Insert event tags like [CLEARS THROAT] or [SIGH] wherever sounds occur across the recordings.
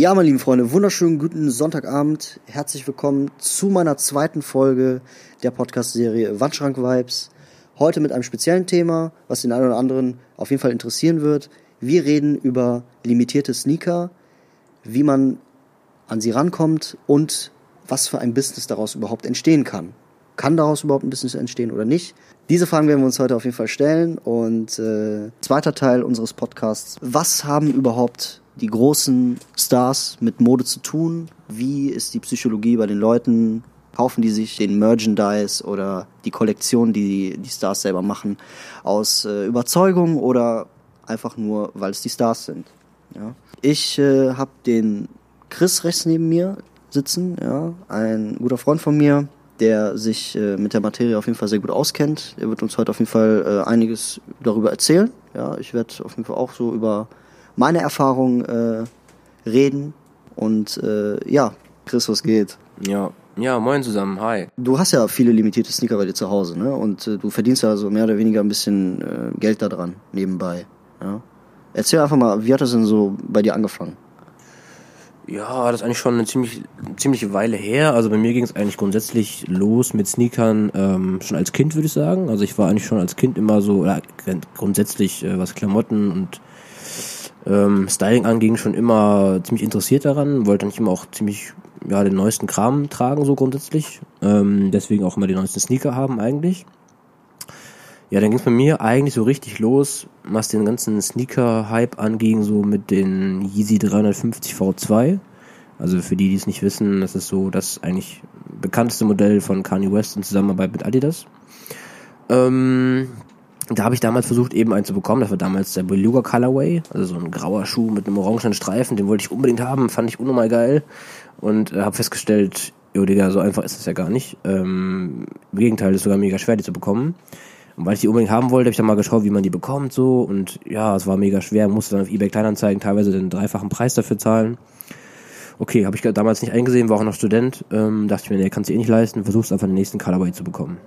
Ja, meine lieben Freunde, wunderschönen guten Sonntagabend. Herzlich willkommen zu meiner zweiten Folge der Podcast-Serie Wandschrank Vibes. Heute mit einem speziellen Thema, was den einen oder anderen auf jeden Fall interessieren wird. Wir reden über limitierte Sneaker, wie man an sie rankommt und was für ein Business daraus überhaupt entstehen kann. Kann daraus überhaupt ein Business entstehen oder nicht? Diese Fragen werden wir uns heute auf jeden Fall stellen. Und äh, zweiter Teil unseres Podcasts. Was haben überhaupt die großen Stars mit Mode zu tun? Wie ist die Psychologie bei den Leuten? Kaufen die sich den Merchandise oder die Kollektion, die die Stars selber machen, aus äh, Überzeugung oder einfach nur, weil es die Stars sind? Ja. Ich äh, habe den Chris rechts neben mir sitzen, ja, ein guter Freund von mir, der sich äh, mit der Materie auf jeden Fall sehr gut auskennt. Er wird uns heute auf jeden Fall äh, einiges darüber erzählen. Ja, ich werde auf jeden Fall auch so über meine Erfahrungen äh, reden. Und äh, ja, Chris, was geht? Ja, ja, moin zusammen, hi. Du hast ja viele limitierte Sneaker bei dir zu Hause, ne? Und äh, du verdienst ja so mehr oder weniger ein bisschen äh, Geld daran, nebenbei. Ja? Erzähl einfach mal, wie hat das denn so bei dir angefangen? Ja, das ist eigentlich schon eine ziemlich, ziemliche Weile her. Also bei mir ging es eigentlich grundsätzlich los mit Sneakern ähm, schon als Kind, würde ich sagen. Also ich war eigentlich schon als Kind immer so, oder grundsätzlich, äh, was Klamotten und ähm, Styling anging, schon immer ziemlich interessiert daran. Wollte eigentlich immer auch ziemlich ja, den neuesten Kram tragen, so grundsätzlich. Ähm, deswegen auch immer die neuesten Sneaker haben eigentlich. Ja, dann ging es bei mir eigentlich so richtig los, was den ganzen Sneaker-Hype anging, so mit den Yeezy 350 V2. Also für die, die es nicht wissen, das ist so das eigentlich bekannteste Modell von Kanye West in Zusammenarbeit mit Adidas. Ähm, da habe ich damals versucht, eben einen zu bekommen. Das war damals der Beluga Colorway, also so ein grauer Schuh mit einem orangenen Streifen. Den wollte ich unbedingt haben, fand ich unnormal geil. Und äh, habe festgestellt, jo Digga, so einfach ist das ja gar nicht. Ähm, Im Gegenteil, ist sogar mega schwer, die zu bekommen. Und weil ich die unbedingt haben wollte, habe ich dann mal geschaut, wie man die bekommt so. Und ja, es war mega schwer, musste dann auf eBay Kleinanzeigen teilweise den dreifachen Preis dafür zahlen. Okay, habe ich damals nicht eingesehen, war auch noch Student. Ähm, dachte ich mir, nee, kannst du eh nicht leisten, versuchst einfach den nächsten Colorway zu bekommen.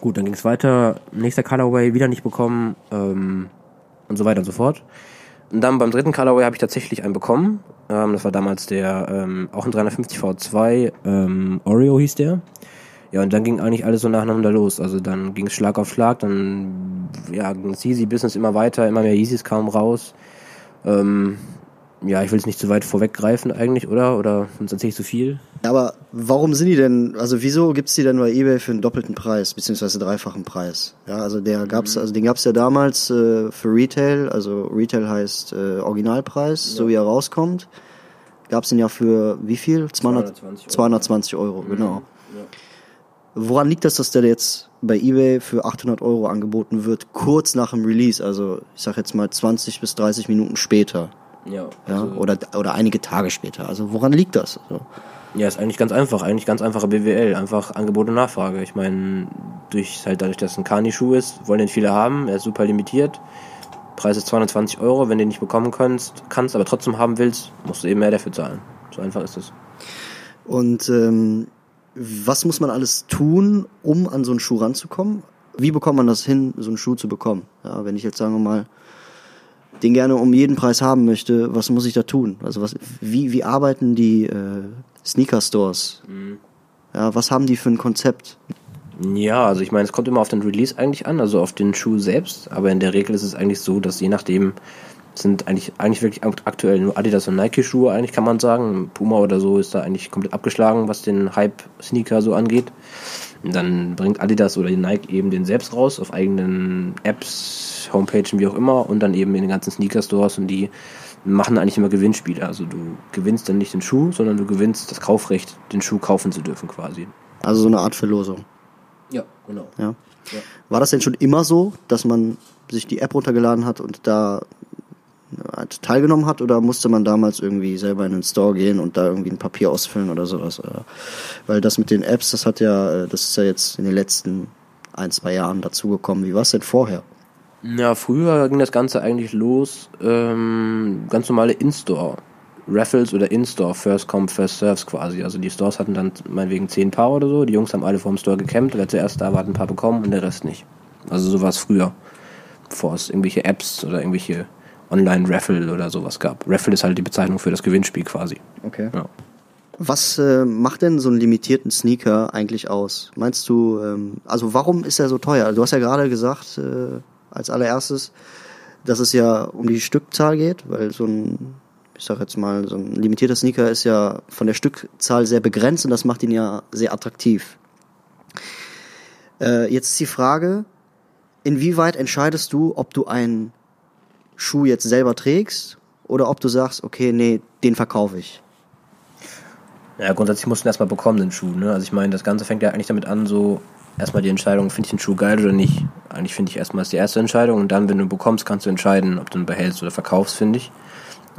Gut, dann ging es weiter, nächster Colorway wieder nicht bekommen ähm, und so weiter und so fort. Und dann beim dritten Colorway habe ich tatsächlich einen bekommen. Ähm, das war damals der, ähm, auch ein 350 V2, ähm, Oreo hieß der. Ja, und dann ging eigentlich alles so nacheinander los. Also dann ging es Schlag auf Schlag, dann ja, ging das Yeezy-Business immer weiter, immer mehr Yeezys kamen raus. Ähm, ja, ich will es nicht zu weit vorweggreifen eigentlich, oder? Oder sonst erzähle ich zu viel. Aber warum sind die denn, also wieso gibt's die denn bei eBay für einen doppelten Preis, beziehungsweise dreifachen Preis? Ja, also der gab's, also den gab's ja damals äh, für Retail, also Retail heißt äh, Originalpreis, ja. so wie er rauskommt. Gab's den ja für wie viel? 200, 220 Euro, 220 Euro mhm. genau. Ja. Woran liegt das, dass der jetzt bei eBay für 800 Euro angeboten wird, kurz nach dem Release? Also ich sag jetzt mal 20 bis 30 Minuten später. Ja. Also ja oder, oder einige Tage später. Also woran liegt das? Also, ja, ist eigentlich ganz einfach. Eigentlich ganz einfache BWL. Einfach Angebot und Nachfrage. Ich meine, durch, halt dadurch, dass es ein Kani-Schuh ist, wollen den viele haben. Er ist super limitiert. Preis ist 220 Euro. Wenn du den nicht bekommen kannst, kannst, aber trotzdem haben willst, musst du eben mehr dafür zahlen. So einfach ist es. Und ähm, was muss man alles tun, um an so einen Schuh ranzukommen? Wie bekommt man das hin, so einen Schuh zu bekommen? Ja, wenn ich jetzt sagen wir mal den gerne um jeden Preis haben möchte, was muss ich da tun? Also was, wie, wie arbeiten die äh, Sneaker Stores? Mhm. Ja, was haben die für ein Konzept? Ja, also ich meine, es kommt immer auf den Release eigentlich an, also auf den Schuh selbst, aber in der Regel ist es eigentlich so, dass je nachdem sind eigentlich eigentlich wirklich aktuell nur Adidas und Nike Schuhe eigentlich kann man sagen. Puma oder so ist da eigentlich komplett abgeschlagen, was den Hype Sneaker so angeht. Und dann bringt Adidas oder Nike eben den selbst raus auf eigenen Apps, Homepages, wie auch immer und dann eben in den ganzen Sneaker Stores und die machen eigentlich immer Gewinnspiele. Also du gewinnst dann nicht den Schuh, sondern du gewinnst das Kaufrecht, den Schuh kaufen zu dürfen quasi. Also so eine Art Verlosung. Ja, genau. Ja. ja. War das denn schon immer so, dass man sich die App runtergeladen hat und da teilgenommen hat oder musste man damals irgendwie selber in den Store gehen und da irgendwie ein Papier ausfüllen oder sowas? Weil das mit den Apps, das hat ja, äh, das ist ja jetzt in den letzten ein, zwei Jahren dazugekommen. Wie war es denn vorher? Ja, früher ging das Ganze eigentlich los, ähm, ganz normale In-Store. Raffles oder In-Store, First Come, First Serves quasi. Also die Stores hatten dann meinetwegen zehn Paar oder so. Die Jungs haben alle vor dem Store gecampt. Wer zuerst da war, hat ein paar bekommen und der Rest nicht. Also so war es früher. Bevor es irgendwelche Apps oder irgendwelche Online-Raffle oder sowas gab. Raffle ist halt die Bezeichnung für das Gewinnspiel quasi. Okay. Ja. Was äh, macht denn so einen limitierten Sneaker eigentlich aus? Meinst du, ähm, also warum ist er so teuer? Du hast ja gerade gesagt, äh, als allererstes, dass es ja um die Stückzahl geht, weil so ein, ich sag jetzt mal, so ein limitierter Sneaker ist ja von der Stückzahl sehr begrenzt und das macht ihn ja sehr attraktiv. Äh, jetzt ist die Frage, inwieweit entscheidest du, ob du einen Schuh jetzt selber trägst oder ob du sagst, okay, nee, den verkaufe ich? Ja, grundsätzlich musst du ihn erstmal bekommen, den Schuh. Ne? Also ich meine, das Ganze fängt ja eigentlich damit an, so erstmal die Entscheidung, finde ich den Schuh geil oder nicht. Eigentlich finde ich erstmal ist die erste Entscheidung und dann, wenn du ihn bekommst, kannst du entscheiden, ob du ihn behältst oder verkaufst, finde ich.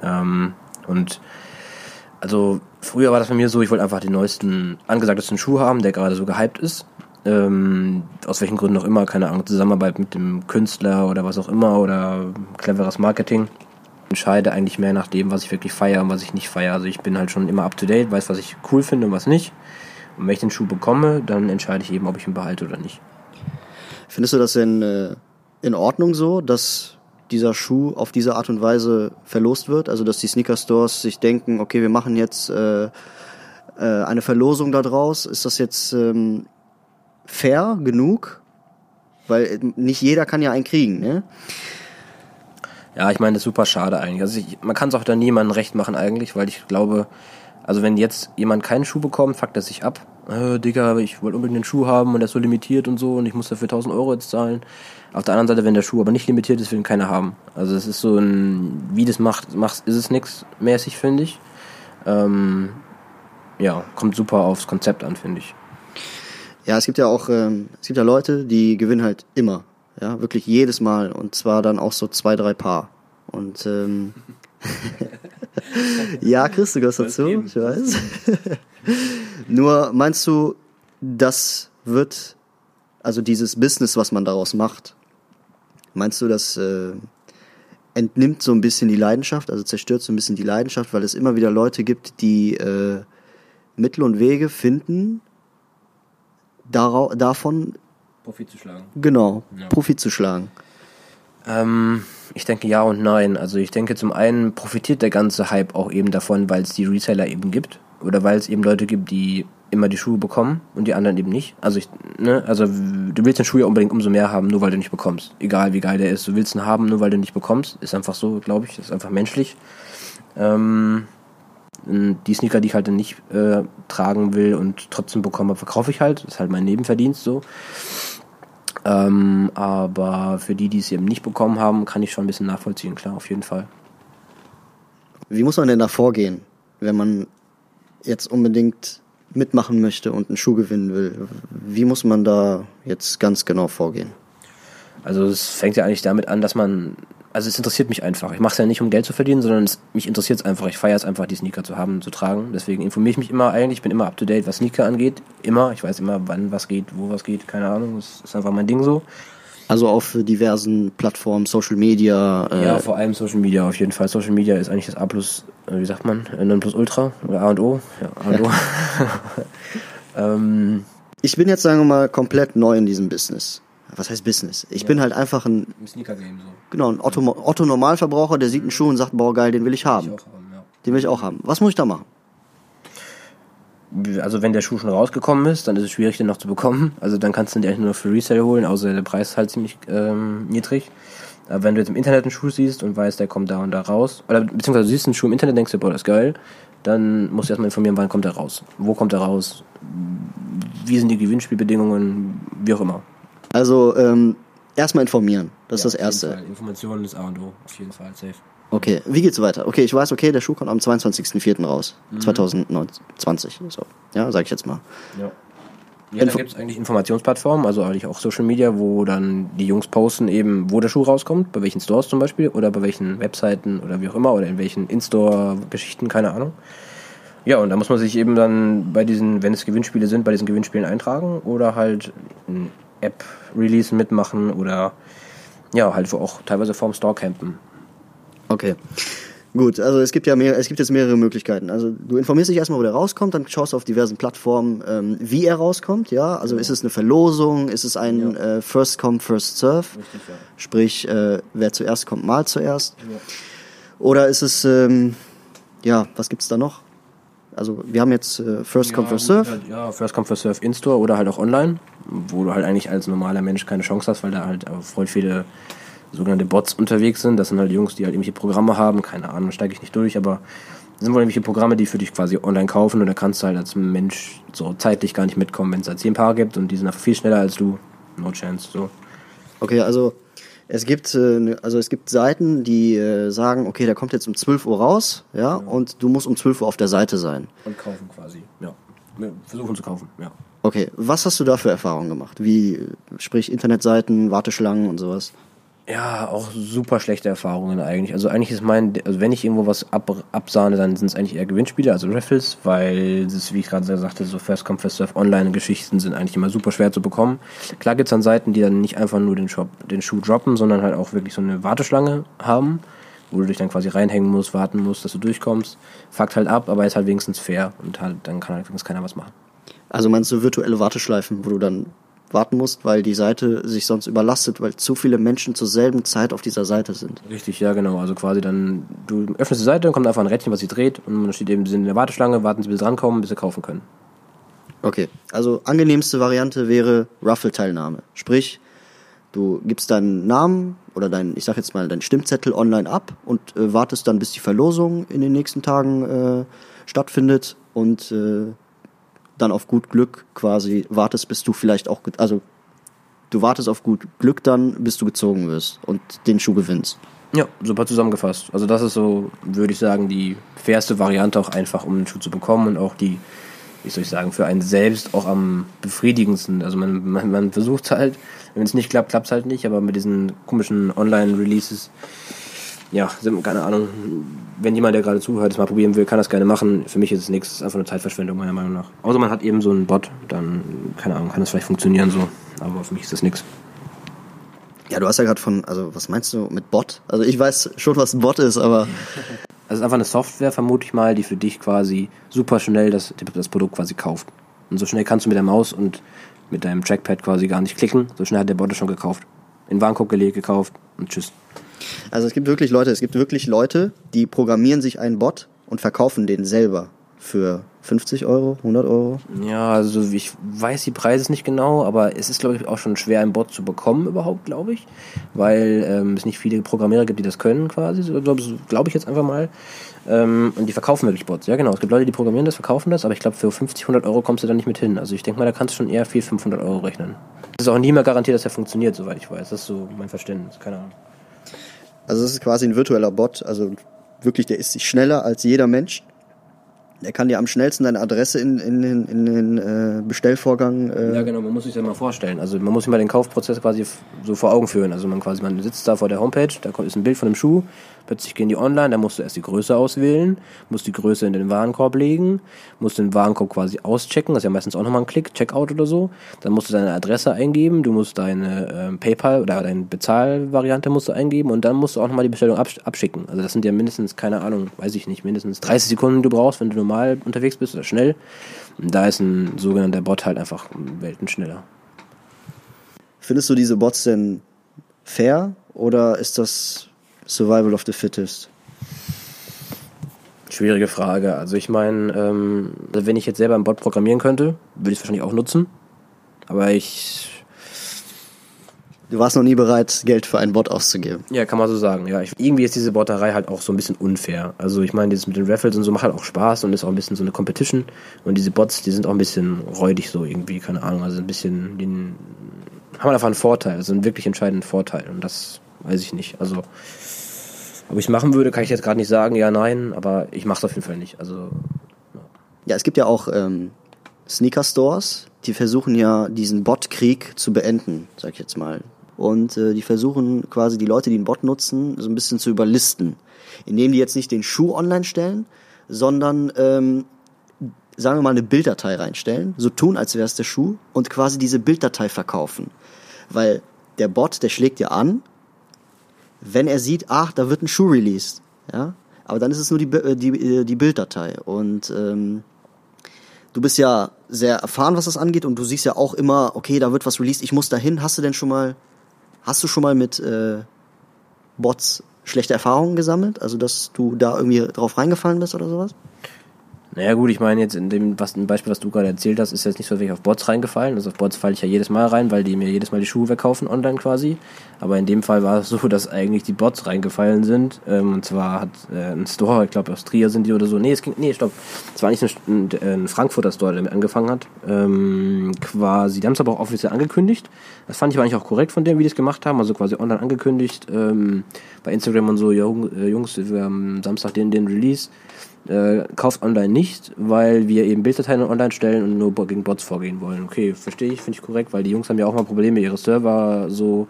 Ähm, und also früher war das bei mir so, ich wollte einfach den neuesten, angesagtesten Schuh haben, der gerade so gehypt ist. Ähm, aus welchen Gründen auch immer, keine Ahnung, Zusammenarbeit mit dem Künstler oder was auch immer oder cleveres Marketing. Entscheide eigentlich mehr nach dem, was ich wirklich feiere und was ich nicht feiere. Also ich bin halt schon immer up to date, weiß, was ich cool finde und was nicht. Und wenn ich den Schuh bekomme, dann entscheide ich eben, ob ich ihn behalte oder nicht. Findest du das denn äh, in Ordnung so, dass dieser Schuh auf diese Art und Weise verlost wird? Also dass die Sneaker-Stores sich denken, okay, wir machen jetzt äh, äh, eine Verlosung daraus. Ist das jetzt ähm, fair genug? Weil äh, nicht jeder kann ja einen kriegen, ne? Ja, ich meine, das ist super schade eigentlich. Also ich, man kann es auch da niemandem recht machen eigentlich, weil ich glaube, also wenn jetzt jemand keinen Schuh bekommt, fuckt er sich ab. Äh, Digga, ich wollte unbedingt einen Schuh haben und der ist so limitiert und so und ich muss dafür 1000 Euro jetzt zahlen. Auf der anderen Seite, wenn der Schuh aber nicht limitiert ist, will ihn keiner haben. Also es ist so ein, wie das macht, macht ist es nix mäßig, finde ich. Ähm, ja, kommt super aufs Konzept an, finde ich. Ja, es gibt ja auch, ähm, es gibt ja Leute, die gewinnen halt immer. Ja, wirklich jedes Mal. Und zwar dann auch so zwei, drei Paar. Und ähm, [LAUGHS] ja, Chris, du gehörst dazu, ich weiß. [LAUGHS] Nur meinst du, das wird, also dieses Business, was man daraus macht, meinst du, das äh, entnimmt so ein bisschen die Leidenschaft, also zerstört so ein bisschen die Leidenschaft, weil es immer wieder Leute gibt, die äh, Mittel und Wege finden, darau davon Profit zu schlagen. Genau, Ja. Profit zu schlagen. Ähm, ich denke ja und nein. Also ich denke zum einen profitiert der ganze Hype auch eben davon, weil es die Reseller eben gibt oder weil es eben Leute gibt, die immer die Schuhe bekommen und die anderen eben nicht. Also ich, ne, also du willst den Schuh ja unbedingt umso mehr haben, nur weil du nicht bekommst. Egal wie geil der ist, du willst ihn haben, nur weil du nicht bekommst. Ist einfach so, glaube ich. Das ist einfach menschlich. Ähm, die Sneaker, die ich halt dann nicht äh, tragen will und trotzdem bekomme, verkaufe ich halt. Das ist halt mein Nebenverdienst so. Ähm, aber für die, die es eben nicht bekommen haben, kann ich schon ein bisschen nachvollziehen, klar, auf jeden Fall. Wie muss man denn da vorgehen, wenn man jetzt unbedingt mitmachen möchte und einen Schuh gewinnen will? Wie muss man da jetzt ganz genau vorgehen? Also es fängt ja eigentlich damit an, dass man, also es interessiert mich einfach. Ich mache es ja nicht, um Geld zu verdienen, sondern es, mich interessiert es einfach. Ich feiere es einfach, die Sneaker zu haben, zu tragen. Deswegen informiere ich mich immer eigentlich. Ich bin immer up to date, was Sneaker angeht. Immer. Ich weiß immer, wann was geht, wo was geht. Keine Ahnung. Das ist einfach mein Ding so. Also auf diversen Plattformen, Social Media. Äh, Ja, vor allem Social Media auf jeden Fall. Social Media ist eigentlich das A plus, äh, wie sagt man, äh, Non plus Ultra oder A und O. Ja, A und O. [LAUGHS] ähm, Ich bin jetzt, sagen wir mal, komplett neu in diesem Business. Was heißt Business? Ich bin halt einfach ein, Im Sneaker-Game so. genau, ein Otto, Otto Normalverbraucher, der sieht einen Schuh und sagt, boah geil, den will ich haben. auch haben, ja. Den will ich auch haben. Was muss ich da machen? Also wenn der Schuh schon rausgekommen ist, dann ist es schwierig, den noch zu bekommen. Also dann kannst du den eigentlich nur für Resale holen, außer der Preis ist halt ziemlich ähm, niedrig. Aber wenn du jetzt im Internet einen Schuh siehst und weißt, der kommt da und da raus, oder beziehungsweise du siehst einen Schuh im Internet, denkst du, boah, das ist geil, dann musst du erstmal informieren, wann kommt der raus. Wo kommt er raus? Wie sind die Gewinnspielbedingungen? Wie auch immer. Also ähm, erstmal informieren. Das ist das Ja, auf jeden Erste. Informationen ist A und O, auf jeden Fall, safe. Okay, wie geht's weiter? Okay, ich weiß, okay, der Schuh kommt am 22.04. raus. 2020. So. Ja, sag ich jetzt mal. Ja. Ja, da gibt es eigentlich Informationsplattformen, also eigentlich auch Social Media, wo dann die Jungs posten eben, wo der Schuh rauskommt, bei welchen Stores zum Beispiel oder bei welchen Webseiten oder wie auch immer oder in welchen In-Store-Geschichten, keine Ahnung. Ja, und da muss man sich eben dann bei diesen, wenn es Gewinnspiele sind, bei diesen Gewinnspielen eintragen oder halt App-Release mitmachen oder ja, halt auch teilweise vorm Store campen. Okay. Gut, also es gibt ja mehr, es gibt jetzt mehrere Möglichkeiten. Also du informierst dich erstmal, wo der rauskommt, dann schaust du auf diversen Plattformen, ähm, wie er rauskommt, ja. Also ist es eine Verlosung, ist es ein äh, First Come, First Serve, Richtig, ja. sprich, äh, wer zuerst kommt, mal zuerst. Oder ist es, ähm, ja, was gibt's da noch? Also wir haben jetzt äh, First Come, First Serve. Halt, ja, First Come, First Serve in-Store oder halt auch online, wo du halt eigentlich als normaler Mensch keine Chance hast, weil da halt voll viele sogenannte Bots unterwegs sind. Das sind halt Jungs, die halt irgendwelche Programme haben, keine Ahnung, steige ich nicht durch, aber das sind wohl irgendwelche Programme, die für dich quasi online kaufen und da kannst du halt als Mensch so zeitlich gar nicht mitkommen, wenn es halt zehn Paar gibt und die sind einfach viel schneller als du. No chance, so. Okay, also es gibt äh, ne- also es gibt Seiten, die äh, sagen, okay, der kommt jetzt um 12 Uhr raus, ja, und du musst um 12 Uhr auf der Seite sein. Und kaufen quasi, ja. Versuchen zu kaufen, ja. Okay, was hast du da für Erfahrungen gemacht? Wie, äh, sprich Internetseiten, Warteschlangen und sowas? Ja, auch super schlechte Erfahrungen eigentlich. Also eigentlich ist mein, also wenn ich irgendwo was ab, absahne, dann sind es eigentlich eher Gewinnspiele, also Raffles, weil das, wie ich gerade sagte, so First Come, First Serve Online-Geschichten sind eigentlich immer super schwer zu bekommen. Klar gibt's dann Seiten, die dann nicht einfach nur den, Shop, den Schuh droppen, sondern halt auch wirklich so eine Warteschlange haben, wo du dich dann quasi reinhängen musst, warten musst, dass du durchkommst. Fuckt halt ab, aber ist halt wenigstens fair und halt, dann kann halt wenigstens keiner was machen. Also meinst du virtuelle Warteschleifen, wo du dann warten musst, weil die Seite sich sonst überlastet, weil zu viele Menschen zur selben Zeit auf dieser Seite sind? Richtig, ja genau. Also quasi dann, du öffnest die Seite, kommt einfach ein Rädchen, was sich dreht und dann steht eben, sie sind in der Warteschlange, warten sie bis sie drankommen, bis sie kaufen können. Okay, also angenehmste Variante wäre Ruffle-Teilnahme. Sprich, du gibst deinen Namen oder dein, ich sag jetzt mal, deinen Stimmzettel online ab und äh, wartest dann, bis die Verlosung in den nächsten Tagen äh, stattfindet und äh, dann auf gut Glück quasi wartest, bis du vielleicht auch, also du wartest auf gut Glück dann, bis du gezogen wirst und den Schuh gewinnst. Ja, super zusammengefasst. Also das ist so, würde ich sagen, die fairste Variante auch einfach, um einen Schuh zu bekommen und auch die, wie soll ich sagen, für einen selbst auch am befriedigendsten. Also man, man, man versucht halt, wenn es nicht klappt, klappt es halt nicht, aber mit diesen komischen Online-Releases, ja, keine Ahnung, wenn jemand, der gerade zuhört, es mal probieren will, kann das gerne machen. Für mich ist es nichts, es ist einfach eine Zeitverschwendung, meiner Meinung nach. Außer man hat eben so einen Bot, dann, keine Ahnung, kann das vielleicht funktionieren so, aber für mich ist das nichts. Ja, du hast ja gerade von, also was meinst du mit Bot? Also ich weiß schon, was ein Bot ist, aber [LAUGHS] Also es ist einfach eine Software, vermute ich mal, die für dich quasi super schnell das, das Produkt quasi kauft. Und so schnell kannst du mit der Maus und mit deinem Trackpad quasi gar nicht klicken. So schnell hat der Bot es schon gekauft. In Warenkorb gelegt, gekauft und tschüss. Also es gibt wirklich Leute, es gibt wirklich Leute, die programmieren sich einen Bot und verkaufen den selber für 50 Euro, 100 Euro. Ja, also ich weiß die Preise nicht genau, aber es ist, glaube ich, auch schon schwer, einen Bot zu bekommen überhaupt, glaube ich. Weil ähm, es nicht viele Programmierer gibt, die das können quasi. So glaube glaub ich jetzt einfach mal. Ähm, und die verkaufen wirklich Bots. Ja, genau. Es gibt Leute, die programmieren das, verkaufen das, aber ich glaube, für 50, 100 Euro kommst du da nicht mit hin. Also ich denke mal, da kannst du schon eher 400, 500 Euro rechnen. Es ist auch nie mehr garantiert, dass er funktioniert, soweit ich weiß. Das ist so mein Verständnis. Keine Ahnung. Also es ist quasi ein virtueller Bot, also wirklich, der ist schneller als jeder Mensch. Der kann dir am schnellsten deine Adresse in, in, den- in den äh, Bestellvorgang. Äh, Ja, genau, man muss sich das mal vorstellen. Also man muss sich mal den Kaufprozess quasi so vor Augen führen. Also man quasi, man sitzt da vor der Homepage, da ist ein Bild von einem Schuh, plötzlich gehen die online, da musst du erst die Größe auswählen, musst die Größe in den Warenkorb legen, musst den Warenkorb quasi auschecken, das ist ja meistens auch nochmal ein Klick, Checkout oder so. Dann musst du deine Adresse eingeben, du musst deine ähm, PayPal oder deine Bezahlvariante musst du eingeben und dann musst du auch nochmal die Bestellung absch abschicken. Also das sind ja mindestens, keine Ahnung, weiß ich nicht, mindestens 30 Sekunden du brauchst, wenn du normal unterwegs bist oder schnell. Und da ist ein sogenannter Bot halt einfach Welten schneller. Findest du diese Bots denn fair oder ist das Survival of the Fittest? Schwierige Frage. Also ich meine, ähm, wenn ich jetzt selber einen Bot programmieren könnte, würde ich es wahrscheinlich auch nutzen. Aber ich, Du warst noch nie bereit, Geld für einen Bot auszugeben. ja, kann man so sagen. Ja, ich, irgendwie ist diese Botterei halt auch so ein bisschen unfair. Also ich meine, dieses mit den Raffles und so macht halt auch Spaß und ist auch ein bisschen so eine Competition. Und diese Bots, die sind auch ein bisschen räudig so irgendwie, keine Ahnung. Also ein bisschen, die haben einfach einen Vorteil, also einen wirklich entscheidenden Vorteil. Und das weiß ich nicht. Also ob ich machen würde, kann ich jetzt gerade nicht sagen, ja, nein, aber ich mache es auf jeden Fall nicht. Also Ja, es gibt ja auch ähm, Sneaker-Stores, die versuchen ja diesen Bot-Krieg zu beenden, sag ich jetzt mal. Und äh, die versuchen quasi die Leute, die einen Bot nutzen, so ein bisschen zu überlisten. Indem die jetzt nicht den Schuh online stellen, sondern, ähm, sagen wir mal, eine Bilddatei reinstellen, so tun, als wäre es der Schuh und quasi diese Bilddatei verkaufen. Weil der Bot, der schlägt ja an, wenn er sieht, ach, da wird ein Schuh released. Ja? Aber dann ist es nur die, äh, die, äh, die Bilddatei. Und ähm, du bist ja sehr erfahren, was das angeht, und du siehst ja auch immer, okay, da wird was released, ich muss dahin. Hast du denn schon mal, hast du schon mal mit äh, Bots schlechte Erfahrungen gesammelt? Also, dass du da irgendwie drauf reingefallen bist oder sowas? Naja gut, ich meine jetzt in dem was, ein Beispiel, was du gerade erzählt hast, ist jetzt nicht so wirklich auf Bots reingefallen. Also auf Bots falle ich ja jedes Mal rein, weil die mir jedes Mal die Schuhe wegkaufen online quasi. Aber in dem Fall war es [LAUGHS] so, dass eigentlich die Bots reingefallen sind. Ähm, und zwar hat äh, ein Store, ich glaube aus Trier sind die oder so. Nee, es ging, nee, stopp. Es war nicht ein, ein, ein Frankfurter Store, der damit angefangen hat. Ähm, quasi, die haben es aber auch offiziell angekündigt. Das fand ich aber eigentlich auch korrekt von dem, wie die es gemacht haben. Also quasi online angekündigt. Ähm, bei Instagram und so, ja, äh, Jungs, wir haben Samstag den, den Release äh, kauft online nicht, weil wir eben Bilddateien online stellen und nur gegen Bots vorgehen wollen. Okay, verstehe ich, finde ich korrekt, weil die Jungs haben ja auch mal Probleme, ihre Server so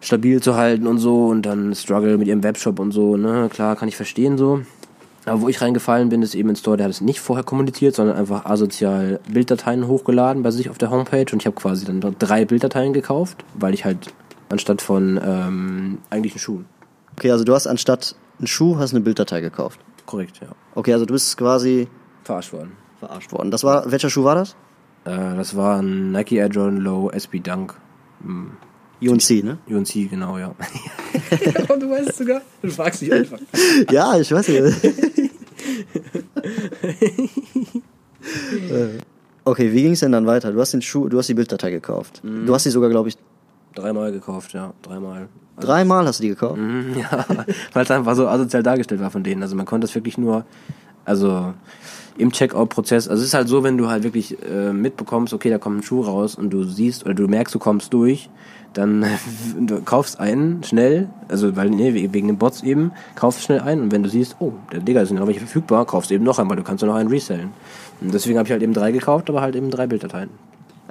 stabil zu halten und so und dann Struggle mit ihrem Webshop und so, ne, klar, kann ich verstehen so. Aber wo ich reingefallen bin, ist eben ein Store, der hat es nicht vorher kommuniziert, sondern einfach asozial Bilddateien hochgeladen bei sich auf der Homepage und ich habe quasi dann dort drei Bilddateien gekauft, weil ich halt anstatt von ähm, eigentlichen Schuhen. Okay, also du hast anstatt einen Schuh, hast eine Bilddatei gekauft. Korrekt, ja. Okay, also du bist quasi Verarscht worden. verarscht worden. Das war, welcher Schuh war das? Äh, das war ein Nike Air Jordan Low SB Dunk. Hm, UNC, ne? UNC, genau, ja. [LAUGHS] du weißt es sogar. Du fragst dich einfach. [LAUGHS] ja, ich weiß nicht. [LAUGHS] Äh, okay, wie ging es denn dann weiter? Du hast den Schuh, du hast die Bilddatei gekauft. Du hast die sogar, glaube ich, Dreimal gekauft, ja. Dreimal. dreimal hast du die gekauft. Mhm, [LAUGHS] ja, weil es einfach so asozial dargestellt war von denen. Also man konnte es wirklich nur, also im Checkout-Prozess, also es ist halt so, wenn du halt wirklich äh, mitbekommst, okay, da kommt ein Schuh raus und du siehst oder du merkst, du kommst durch, dann [LAUGHS] du kaufst einen schnell, also weil nee, wegen den Bots eben, kaufst schnell einen und wenn du siehst, oh, der Digga sind noch welche verfügbar, kaufst eben noch einen, weil du kannst ja noch einen resellen. Und deswegen habe ich halt eben drei gekauft, aber halt eben drei Bilddateien.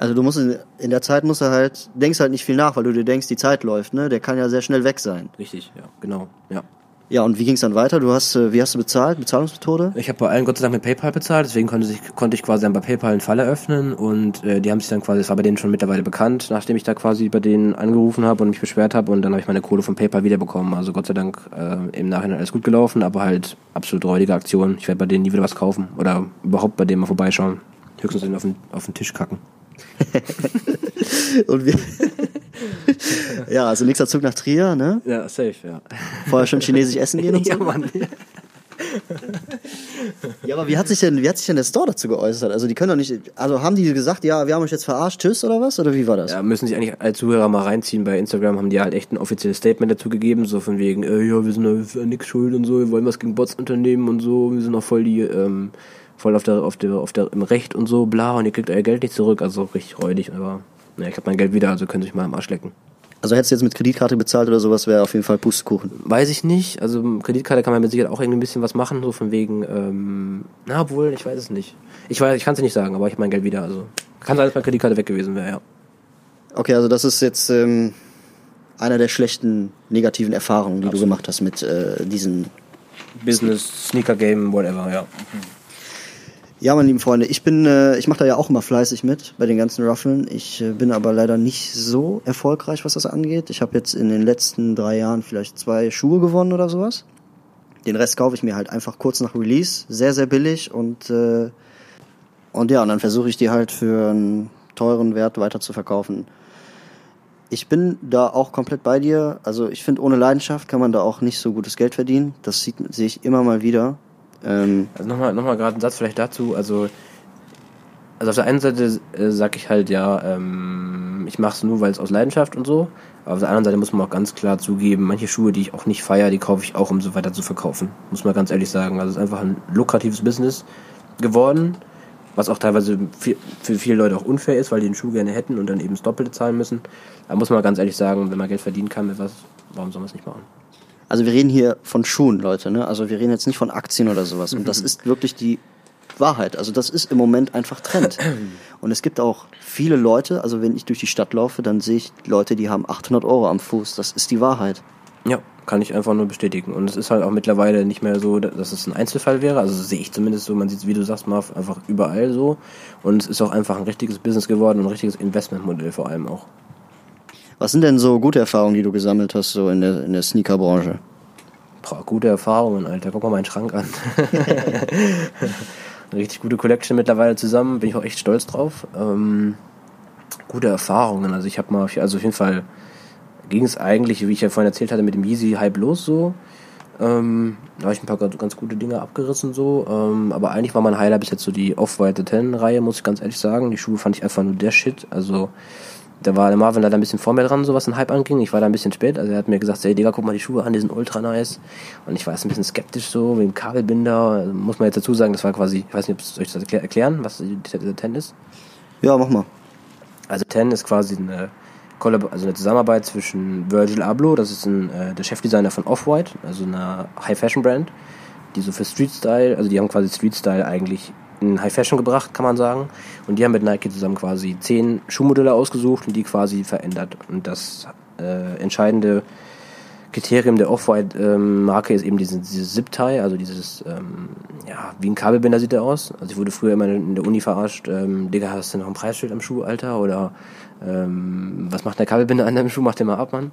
Also du musst in, in der Zeit musst du halt, denkst halt nicht viel nach, weil du dir denkst, die Zeit läuft, ne? Der kann ja sehr schnell weg sein. Richtig, ja, genau, ja. Ja, und wie ging es dann weiter? Du hast, äh, wie hast du bezahlt? Bezahlungsmethode? Ich habe bei allen Gott sei Dank mit PayPal bezahlt, deswegen konnte, sich, konnte ich quasi dann bei PayPal einen Fall eröffnen und äh, die haben sich dann quasi, das war bei denen schon mittlerweile bekannt, nachdem ich da quasi bei denen angerufen habe und mich beschwert habe und dann habe ich meine Kohle von PayPal wiederbekommen. Also Gott sei Dank äh, im Nachhinein alles gut gelaufen, aber halt absolut räudige Aktion. Ich werde bei denen nie wieder was kaufen oder überhaupt bei denen mal vorbeischauen. Höchstens denen auf den, auf den Tisch kacken. [LAUGHS] Und wir [LAUGHS] ja, also nächster Zug nach Trier, ne? Ja, safe, ja. Vorher schon chinesisch essen gehen und so. [LAUGHS] ja, Mann. Ja, aber wie hat sich denn, wie hat sich denn der Store dazu geäußert? Also die können doch nicht, also haben die gesagt, ja, wir haben euch jetzt verarscht, tschüss oder was? Oder wie war das? Ja, müssen sich eigentlich alle Zuhörer mal reinziehen. Bei Instagram haben die halt echt ein offizielles Statement dazu gegeben, so von wegen, äh, ja, wir sind da nix schuld und so, wir wollen was gegen Bots unternehmen und so, wir sind auch voll die, ähm, voll auf der, auf der, auf der, im Recht und so, bla, und ihr kriegt euer Geld nicht zurück, also richtig räudig, aber, naja, ich hab mein Geld wieder, also können sich mal am Arsch lecken. Also hättest du jetzt mit Kreditkarte bezahlt oder sowas, wäre auf jeden Fall Pustekuchen. Weiß ich nicht, also Kreditkarte kann man mit Sicherheit auch irgendwie ein bisschen was machen, so von wegen, ähm, na, obwohl, ich weiß es nicht. Ich weiß, ich kann es nicht sagen, aber ich hab mein Geld wieder, also, kann sein, dass meine Kreditkarte weg gewesen wäre, ja. Okay, also das ist jetzt ähm, einer der schlechten negativen Erfahrungen, die du gemacht hast mit äh, diesen. Business, Sneaker Game, whatever, ja. Ja, meine lieben Freunde, ich bin, äh, ich mache da ja auch immer fleißig mit bei den ganzen Ruffeln. Ich äh, bin aber leider nicht so erfolgreich, was das angeht. Ich habe jetzt in den letzten drei Jahren vielleicht zwei Schuhe gewonnen oder sowas. Den Rest kaufe ich mir halt einfach kurz nach Release, sehr sehr billig und äh, und ja, und dann versuche ich die halt für einen teuren Wert weiter zu verkaufen. Ich bin da auch komplett bei dir. Also ich finde, ohne Leidenschaft kann man da auch nicht so gutes Geld verdienen. Das sieht, sehe ich immer mal wieder. Ähm, Also nochmal noch mal gerade einen Satz vielleicht dazu. Also, also auf der einen Seite äh, sag ich halt, ja, ähm, ich mache es nur, weil es aus Leidenschaft und so. Aber auf der anderen Seite muss man auch ganz klar zugeben, manche Schuhe, die ich auch nicht feiere, die kaufe ich auch, um so weiter zu verkaufen. Muss man ganz ehrlich sagen. Also es ist einfach ein lukratives Business geworden, was auch teilweise für, für viele Leute auch unfair ist, weil die den Schuh gerne hätten und dann eben das Doppelte zahlen müssen. Da muss man ganz ehrlich sagen, wenn man Geld verdienen kann mit was, warum soll man es nicht machen? Also wir reden hier von Schuhen, Leute, ne? Also wir reden jetzt nicht von Aktien oder sowas. Und das [LAUGHS] ist wirklich die Wahrheit. Also das ist im Moment einfach Trend. [CLEARS THROAT] Und es gibt auch viele Leute, also wenn ich durch die Stadt laufe, dann sehe ich Leute, die haben 800 Euro am Fuß. Das ist die Wahrheit. Ja, kann ich einfach nur bestätigen. Und es ist halt auch mittlerweile nicht mehr so, dass es ein Einzelfall wäre. Also das sehe ich zumindest so. Man sieht es, wie du sagst, Marv, einfach überall so. Und es ist auch einfach ein richtiges Business geworden und ein richtiges Investmentmodell vor allem auch. Was sind denn so gute Erfahrungen, die du gesammelt hast, so in der, in der Sneakerbranche? Boah, gute Erfahrungen, Alter. Guck mal meinen Schrank an. [LAUGHS] Eine richtig gute Collection mittlerweile zusammen. Bin ich auch echt stolz drauf. Ähm, gute Erfahrungen. Also ich habe mal, also auf jeden Fall ging es eigentlich, wie ich ja vorhin erzählt hatte, mit dem Yeezy Hype los so. Ähm, da habe ich ein paar ganz gute Dinge abgerissen so. Ähm, aber eigentlich war mein Highlight bis jetzt so die Off-White 10-Reihe, muss ich ganz ehrlich sagen. Die Schuhe fand ich einfach nur der Shit. Also da war der Marvin leider ein bisschen vor mir dran, so was den Hype anging. Ich war da ein bisschen spät. Also er hat mir gesagt, hey Digga, guck mal die Schuhe an, die sind ultra nice. Und ich war jetzt ein bisschen skeptisch so, wegen Kabelbinder. Also muss man jetzt dazu sagen, das war quasi, ich weiß nicht, soll ich das erklären, was die 10 ist? Ja, mach mal. Also 10 ist quasi eine also eine Zusammenarbeit zwischen Virgil Abloh, das ist ein, äh, der Chefdesigner von Off-White, also einer High-Fashion-Brand, die so für Street-Style, also die haben quasi Street-Style eigentlich in High Fashion gebracht, kann man sagen. Und die haben mit Nike zusammen quasi zehn Schuhmodelle ausgesucht und die quasi verändert. Und das äh, entscheidende Kriterium der Off-White-Marke ähm, ist eben diese, diese Zip-Tie, also dieses, ähm, ja, wie ein Kabelbinder sieht der aus. Also ich wurde früher immer in der Uni verarscht, ähm, Digga, hast du noch ein Preisschild am Schuh, Alter? Oder ähm, was macht der Kabelbinder an deinem Schuh? Mach den mal ab, Mann.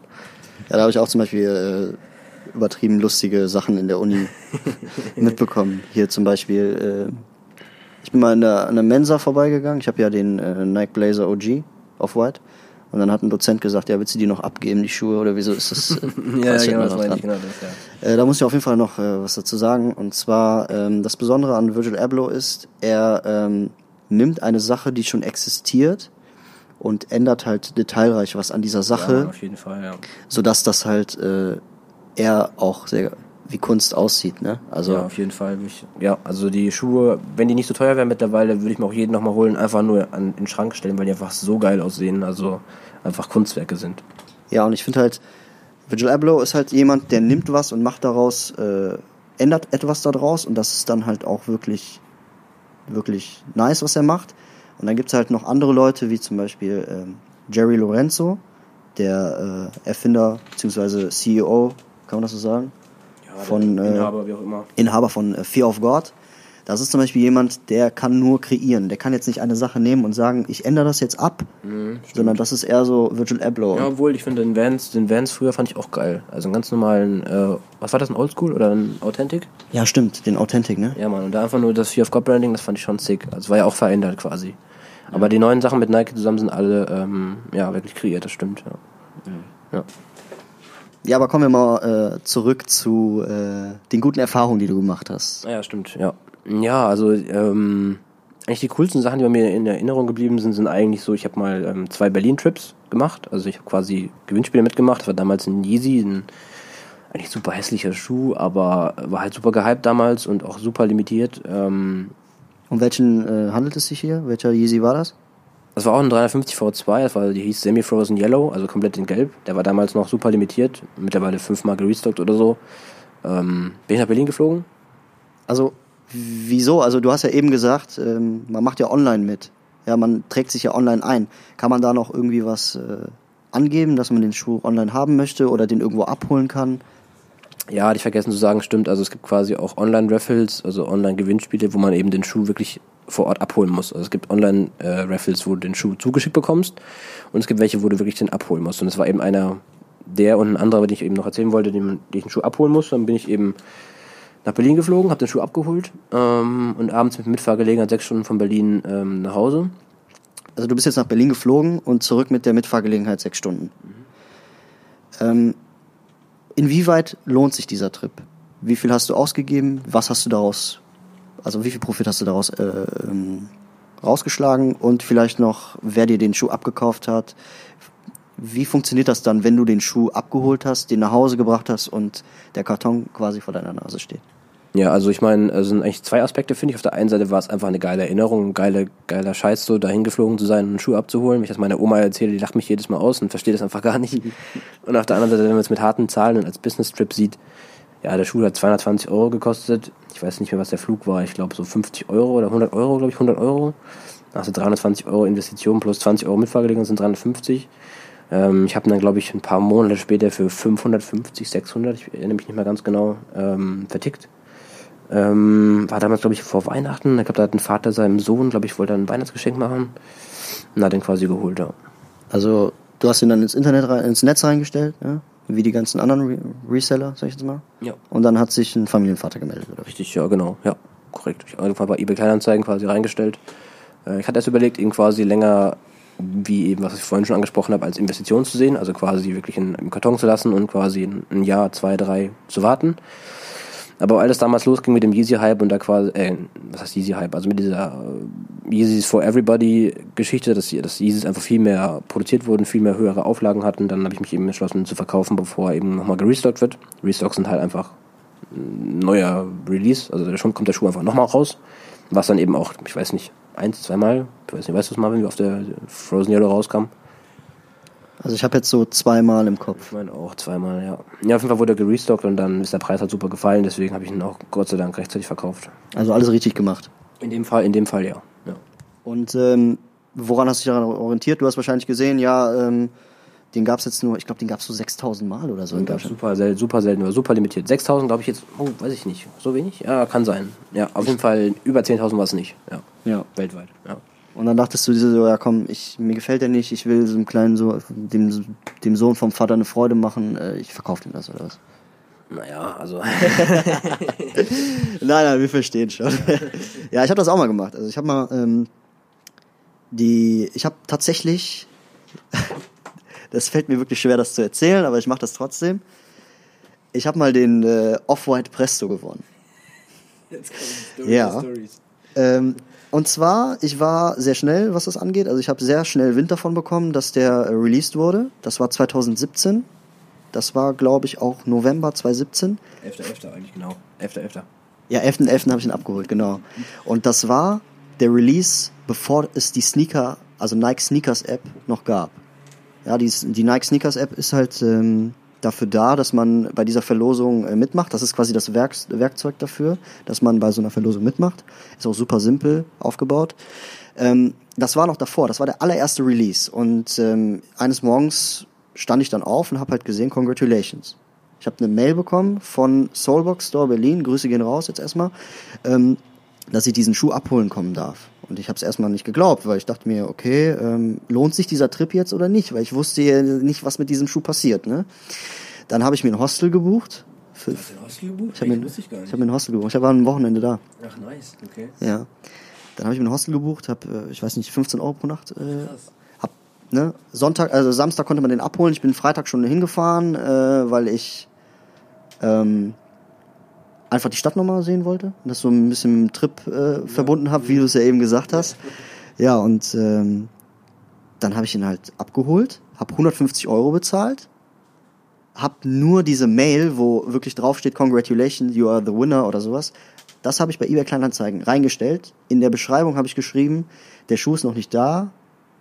Ja, da habe ich auch zum Beispiel äh, übertrieben lustige Sachen in der Uni [LAUGHS] mitbekommen. Hier zum Beispiel, äh, ich bin mal in der, an der Mensa vorbeigegangen. Ich habe ja den äh, Nike Blazer OG auf White. Und dann hat ein Dozent gesagt, ja, willst du die noch abgeben, die Schuhe, oder wieso ist das? Äh, [LAUGHS] ja, genau, das meine ich, genau das, ja. Äh, da muss ich auf jeden Fall noch äh, was dazu sagen. Und zwar, ähm, das Besondere an Virgil Abloh ist, er ähm, nimmt eine Sache, die schon existiert, und ändert halt detailreich was an dieser Sache. Ja, auf jeden Fall, ja. Sodass das halt äh, er auch sehr wie Kunst aussieht, ne? Also ja, auf jeden Fall. Ja, also die Schuhe, wenn die nicht so teuer wären mittlerweile, würde ich mir auch jeden nochmal holen, einfach nur an den Schrank stellen, weil die einfach so geil aussehen, also einfach Kunstwerke sind. Ja, und ich finde halt, Virgil Abloh ist halt jemand, der nimmt was und macht daraus, äh, ändert etwas daraus und das ist dann halt auch wirklich, wirklich nice, was er macht. Und dann gibt es halt noch andere Leute, wie zum Beispiel ähm, Jerry Lorenzo, der äh, Erfinder bzw. CEO, kann man das so sagen? Ja, von, äh, Inhaber, wie auch immer. Inhaber von äh, Fear of God. Das ist zum Beispiel jemand, der kann nur kreieren. Der kann jetzt nicht eine Sache nehmen und sagen, ich ändere das jetzt ab, mhm, sondern das ist eher so Virgil Abloh. Ja, obwohl ich finde den Vans, den Vans früher fand ich auch geil. Also einen ganz normalen, äh, was war das, ein Oldschool oder ein Authentic? Ja, stimmt, den Authentic, ne? Ja, Mann, und da einfach nur das Fear of God Branding, das fand ich schon sick. Also war ja auch verändert quasi. Aber die neuen Sachen mit Nike zusammen sind alle ähm, ja, wirklich kreiert, das stimmt. Ja. ja. Ja, aber kommen wir mal äh, zurück zu äh, den guten Erfahrungen, die du gemacht hast. Ja, stimmt, ja. Ja, also ähm, eigentlich die coolsten Sachen, die bei mir in Erinnerung geblieben sind, sind eigentlich so, ich habe mal ähm, zwei Berlin-Trips gemacht. Also ich habe quasi Gewinnspiele mitgemacht. Das war damals ein Yeezy, ein eigentlich super hässlicher Schuh, aber war halt super gehypt damals und auch super limitiert. Ähm, um welchen äh, handelt es sich hier? Welcher Yeezy war das? Das war auch ein 350 V2, das war, die hieß Semi-Frozen Yellow, also komplett in Gelb. Der war damals noch super limitiert, mittlerweile fünfmal gerestockt oder so. Ähm, bin ich nach Berlin geflogen. Also, wieso? Also, du hast ja eben gesagt, ähm, man macht ja online mit. Ja, man trägt sich ja online ein. Kann man da noch irgendwie was äh, angeben, dass man den Schuh online haben möchte oder den irgendwo abholen kann? Ja, hatte ich vergessen zu sagen, stimmt. Also es gibt quasi auch Online-Raffles, also Online-Gewinnspiele, wo man eben den Schuh wirklich vor Ort abholen muss. Also es gibt Online-Raffles, wo du den Schuh zugeschickt bekommst und es gibt welche, wo du wirklich den abholen musst. Und es war eben einer der und ein anderer, den ich eben noch erzählen wollte, den, den ich den Schuh abholen muss. Dann bin ich eben nach Berlin geflogen, habe den Schuh abgeholt ähm, und abends mit Mitfahrgelegenheit sechs Stunden von Berlin ähm, nach Hause. Also du bist jetzt nach Berlin geflogen und zurück mit der Mitfahrgelegenheit sechs Stunden. Mhm. Ähm, Inwieweit lohnt sich dieser Trip? Wie viel hast du ausgegeben? Was hast du daraus, also wie viel Profit hast du daraus äh, ähm, rausgeschlagen? Und vielleicht noch, wer dir den Schuh abgekauft hat? Wie funktioniert das dann, wenn du den Schuh abgeholt hast, den nach Hause gebracht hast und der Karton quasi vor deiner Nase steht? Ja, also ich meine, es sind eigentlich zwei Aspekte, finde ich. Auf der einen Seite war es einfach eine geile Erinnerung, ein geiler, geiler Scheiß, so dahin geflogen zu sein und einen Schuh abzuholen. Wenn ich das meiner Oma erzähle, die lacht mich jedes Mal aus und versteht das einfach gar nicht. Und auf der anderen Seite, wenn man es mit harten Zahlen als Business-Trip sieht, ja, der Schuh hat 220 Euro gekostet. Ich weiß nicht mehr, was der Flug war. Ich glaube so 50 Euro oder 100 Euro, glaube ich, 100 Euro. Also 320 Euro Investition plus 20 Euro Mitfahrgelegenheit sind 350. Ähm, ich habe dann, glaube ich, ein paar Monate später für 550, 600, ich erinnere mich nicht mehr ganz genau, ähm, vertickt. Ähm, war damals, glaube ich, vor Weihnachten. Ich glaube, da hat ein Vater seinem Sohn, glaube ich, wollte ein Weihnachtsgeschenk machen. Und hat den quasi geholt, ja. Also, du hast ihn dann ins Internet, rein, ins Netz reingestellt, ja? wie die ganzen anderen Re Reseller, sag ich jetzt mal. Ja. Und dann hat sich ein Familienvater gemeldet, oder? Richtig, ja, genau. Ja, korrekt. Ich habe einfach bei eBay Kleinanzeigen quasi reingestellt. Äh, Ich hatte erst überlegt, ihn quasi länger, wie eben, was ich vorhin schon angesprochen habe, als Investition zu sehen, also quasi wirklich in, im Karton zu lassen und quasi ein Jahr, zwei, drei zu warten. Aber als es damals losging mit dem Yeezy-Hype und da quasi, äh, was heißt Yeezy-Hype? Also mit dieser äh, Yeezys for Everybody-Geschichte, dass, dass Yeezys einfach viel mehr produziert wurden, viel mehr höhere Auflagen hatten, dann habe ich mich eben entschlossen zu verkaufen, bevor eben nochmal gerestockt wird. Restocks sind halt einfach ein neuer Release, also schon kommt der Schuh einfach nochmal raus, was dann eben auch, ich weiß nicht, eins, zweimal, ich weiß nicht, weißt du es mal, wenn wir auf der Frozen Yellow rauskam? Also ich habe jetzt so zweimal im Kopf. Ich meine auch zweimal, ja. Ja, auf jeden Fall wurde er gerestockt und dann ist der Preis halt super gefallen, deswegen habe ich ihn auch Gott sei Dank rechtzeitig verkauft. Also alles richtig gemacht. In dem Fall, in dem Fall ja. ja. Und ähm, woran hast du dich daran orientiert? Du hast wahrscheinlich gesehen, ja, ähm, den gab's jetzt nur, ich glaube, den gab's so 6000 Mal oder so in Deutschland. Super, sel super selten, aber super limitiert. 6000 glaube ich jetzt, oh, weiß ich nicht. So wenig? Ja, kann sein. Ja, auf jeden Fall über 10.000 war es nicht. Ja, Ja. weltweit. Ja. Und dann dachtest du dir so, ja komm, ich, mir gefällt der nicht, ich will so einem kleinen, so, dem, dem Sohn vom Vater eine Freude machen, äh, ich verkaufe dem das oder was? Naja, also. [LAUGHS] [LAUGHS] Nein, nein, wir verstehen schon. [LAUGHS] ja, ich habe das auch mal gemacht. Also ich habe mal ähm, die, ich habe tatsächlich, das fällt mir wirklich schwer, das zu erzählen, aber ich mache das trotzdem. Ich habe mal den äh, Off-White Presto gewonnen. Ja. Ähm, und zwar, ich war sehr schnell, was das angeht. Also ich habe sehr schnell Wind davon bekommen, dass der äh, released wurde. Das war 2017. Das war, glaube ich, auch November 2017. 11.11. eigentlich genau. 11.11. Ja, 11.11. habe ich ihn abgeholt, genau. Und das war der Release, bevor es die Sneaker, also Nike Sneakers App noch gab. Ja, die, die Nike Sneakers App ist halt ähm, dafür da, dass man bei dieser Verlosung äh, mitmacht. Das ist quasi das Werk, Werkzeug dafür, dass man bei so einer Verlosung mitmacht. Ist auch super simpel aufgebaut. Ähm, das war noch davor, das war der allererste Release. Und ähm, eines Morgens stand ich dann auf und habe halt gesehen, congratulations. Ich habe eine Mail bekommen von Soulbox Store Berlin, Grüße gehen raus jetzt erstmal, ähm, dass ich diesen Schuh abholen kommen darf. Und ich habe es erstmal nicht geglaubt, weil ich dachte mir, okay, ähm, lohnt sich dieser Trip jetzt oder nicht? Weil ich wusste ja nicht, was mit diesem Schuh passiert. Ne? Dann habe ich mir ein Hostel gebucht. Für, Hast du den Hostel gebucht? ich habe mir, ich hab mir ein Hostel gebucht. Ich war ein Wochenende da. Ach, nice. Okay. Ja. Dann habe ich mir ein Hostel gebucht, habe, äh, ich weiß nicht, 15 Euro pro Nacht. Äh, hab, ne? Sonntag, also Samstag konnte man den abholen. Ich bin Freitag schon hingefahren, äh, weil ich ähm, einfach die Stadt nochmal sehen wollte. Und das so ein bisschen mit dem Trip äh, verbunden habe, wie du es ja eben gesagt hast. Ja, und ähm, dann habe ich ihn halt abgeholt, habe 150 Euro bezahlt, hab nur diese Mail, wo wirklich draufsteht, Congratulations, you are the winner oder sowas. Das habe ich bei eBay Kleinanzeigen reingestellt. In der Beschreibung habe ich geschrieben, der Schuh ist noch nicht da.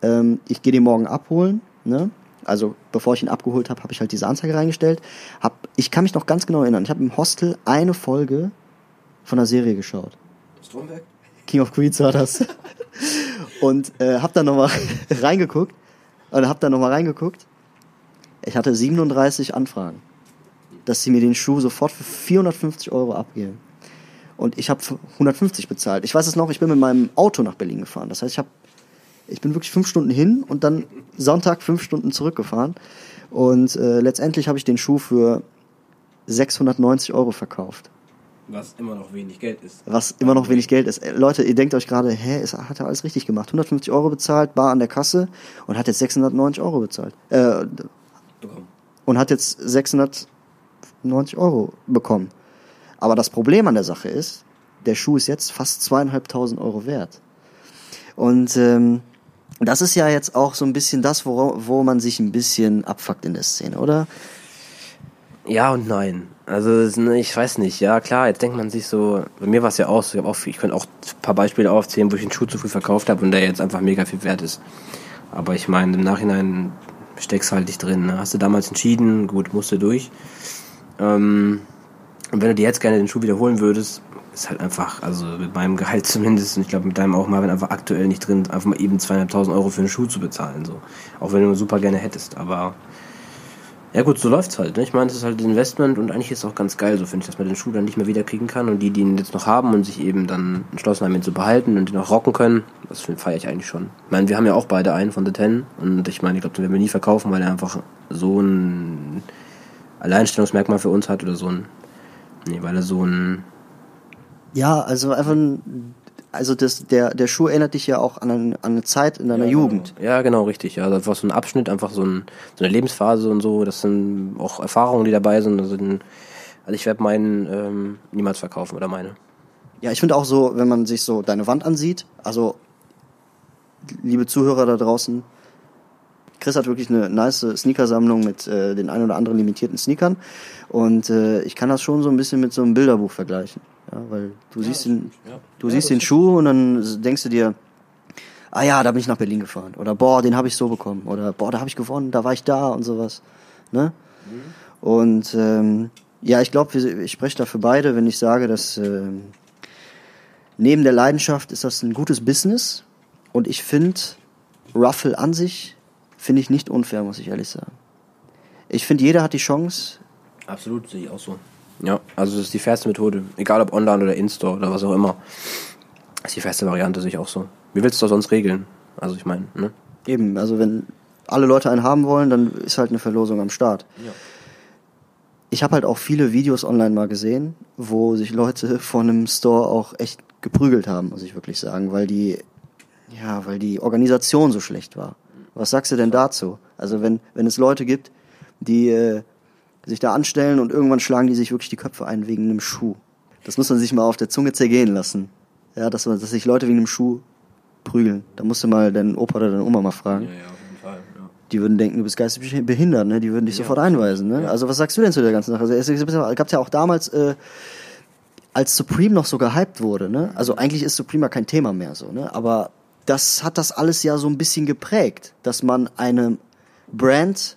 Ähm, ich gehe den morgen abholen. Ne? Also bevor ich ihn abgeholt habe, habe ich halt diese Anzeige reingestellt. Hab, ich kann mich noch ganz genau erinnern. Ich habe im Hostel eine Folge von der Serie geschaut. Stromberg? King of Queens war das. Und äh, hab dann nochmal [LAUGHS] reingeguckt. Oder hab dann nochmal reingeguckt. Ich hatte 37 Anfragen, dass sie mir den Schuh sofort für 450 Euro abgeben. Und ich habe 150 bezahlt. Ich weiß es noch, ich bin mit meinem Auto nach Berlin gefahren. Das heißt, ich habe ich bin wirklich fünf Stunden hin und dann Sonntag fünf Stunden zurückgefahren. Und äh, letztendlich habe ich den Schuh für 690 Euro verkauft. Was immer noch wenig Geld ist. Was immer noch wenig Geld ist. Äh, Leute, ihr denkt euch gerade, hä, es hat er alles richtig gemacht. 150 Euro bezahlt, bar an der Kasse und hat jetzt 690 Euro bezahlt. Äh, Bekommen. und hat jetzt 690 Euro bekommen. Aber das Problem an der Sache ist, der Schuh ist jetzt fast zweieinhalbtausend Euro wert. Und ähm, das ist ja jetzt auch so ein bisschen das, wo, wo man sich ein bisschen abfuckt in der Szene, oder? Ja und nein. Also ich weiß nicht. Ja klar, jetzt denkt man sich so. Bei mir war es ja auch so. Ich, auch, ich könnte auch ein paar Beispiele aufzählen, wo ich einen Schuh zu früh verkauft habe und der jetzt einfach mega viel wert ist. Aber ich meine, im Nachhinein steckst halt nicht drin. Ne? Hast du damals entschieden, gut, musst du durch. Ähm, und wenn du dir jetzt gerne den Schuh wiederholen würdest, ist halt einfach, also mit meinem Gehalt [LAUGHS] zumindest, und ich glaube mit deinem auch wenn einfach aktuell nicht drin, einfach mal eben zweieinhalbtausend Euro für einen Schuh zu bezahlen. so Auch wenn du super gerne hättest. Aber ja gut, so läuft's halt. Ne? Ich meine, es ist halt ein Investment und eigentlich ist es auch ganz geil, so finde ich, dass man den Schuh dann nicht mehr wiederkriegen kann und die, die ihn jetzt noch haben und sich eben dann entschlossen haben, ihn zu behalten und ihn auch rocken können, das feiere ich eigentlich schon. Ich meine, wir haben ja auch beide einen von The Ten und ich meine, ich glaube, den werden wir nie verkaufen, weil er einfach so ein Alleinstellungsmerkmal für uns hat oder so ein. Nee, weil er so ein. Ja, also einfach ein, also das, der, der Schuh erinnert dich ja auch an eine, an eine Zeit in deiner ja, Jugend. Genau. Ja, genau, richtig. Ja, also einfach so ein Abschnitt, einfach so, ein, so eine Lebensphase und so. Das sind auch Erfahrungen, die dabei sind. Also, also ich werde meinen ähm, niemals verkaufen oder meine. Ja, ich finde auch so, wenn man sich so deine Wand ansieht, also liebe Zuhörer da draußen, Chris hat wirklich eine nice Sneakersammlung mit äh, den ein oder anderen limitierten Sneakern und äh, ich kann das schon so ein bisschen mit so einem Bilderbuch vergleichen, ja, weil du ja, siehst den, ja. du siehst den Schuh und dann denkst du dir, ah ja, da bin ich nach Berlin gefahren oder boah, den habe ich so bekommen oder boah, da habe ich gewonnen, da war ich da und sowas, ne? Mhm. Und ähm, ja, ich glaube, ich spreche da für beide, wenn ich sage, dass ähm, neben der Leidenschaft ist das ein gutes Business und ich finde Ruffle an sich finde ich nicht unfair, muss ich ehrlich sagen. Ich finde, jeder hat die Chance. Absolut, sehe ich auch so. Ja, also das ist die fairste Methode. Egal ob online oder in-store oder was auch immer. Das ist die fairste Variante, sehe ich auch so. Wie willst du das sonst regeln? Also ich meine, ne? Eben, also wenn alle Leute einen haben wollen, dann ist halt eine Verlosung am Start. Ja. Ich habe halt auch viele Videos online mal gesehen, wo sich Leute [LAUGHS] vor einem Store auch echt geprügelt haben, muss ich wirklich sagen, weil die, ja, weil die Organisation so schlecht war. Was sagst du denn dazu? Also wenn, wenn es Leute gibt, die äh, sich da anstellen und irgendwann schlagen die sich wirklich die Köpfe ein wegen einem Schuh. Das muss man sich mal auf der Zunge zergehen lassen. Ja, dass, dass sich Leute wegen einem Schuh prügeln. Da musst du mal deinen Opa oder deine Oma mal fragen. Ja, ja, auf jeden Fall. Ja. Die würden denken, du bist geistig behindert, ne? Die würden dich ja, sofort einweisen, ne? Ja. Also was sagst du denn zu der ganzen Sache? Also, es gab ja auch damals, äh, als Supreme noch so gehypt wurde, ne? Also eigentlich ist Supreme ja kein Thema mehr so, ne? Aber das hat das alles ja so ein bisschen geprägt, dass man eine Brand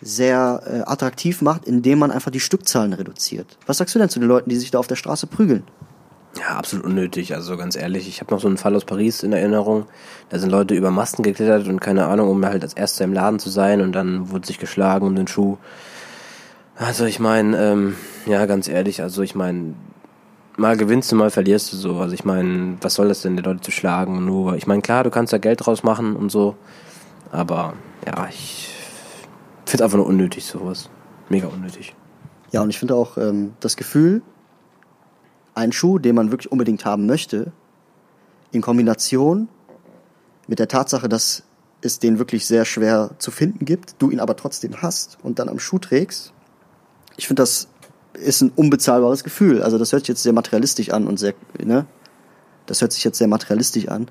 sehr äh, attraktiv macht, indem man einfach die Stückzahlen reduziert. Was sagst du denn zu den Leuten, die sich da auf der Straße prügeln? Ja, absolut unnötig. Also ganz ehrlich, ich habe noch so einen Fall aus Paris in Erinnerung. Da sind Leute über Masten geklettert und keine Ahnung, um halt als Erster im Laden zu sein und dann wurde sich geschlagen um den Schuh. Also ich meine, ähm, ja, ganz ehrlich, also ich meine, mal gewinnst du, mal verlierst du so. Also ich meine, was soll das denn, die Leute zu schlagen? Nur, ich meine, klar, du kannst da Geld draus machen und so, aber ja, ich finde es einfach nur unnötig, sowas. Mega unnötig. Ja, und ich finde auch ähm, das Gefühl, einen Schuh, den man wirklich unbedingt haben möchte, in Kombination mit der Tatsache, dass es den wirklich sehr schwer zu finden gibt, du ihn aber trotzdem hast und dann am Schuh trägst. Ich finde das ist ein unbezahlbares Gefühl. Also das hört sich jetzt sehr materialistisch an und sehr, ne? Das hört sich jetzt sehr materialistisch an.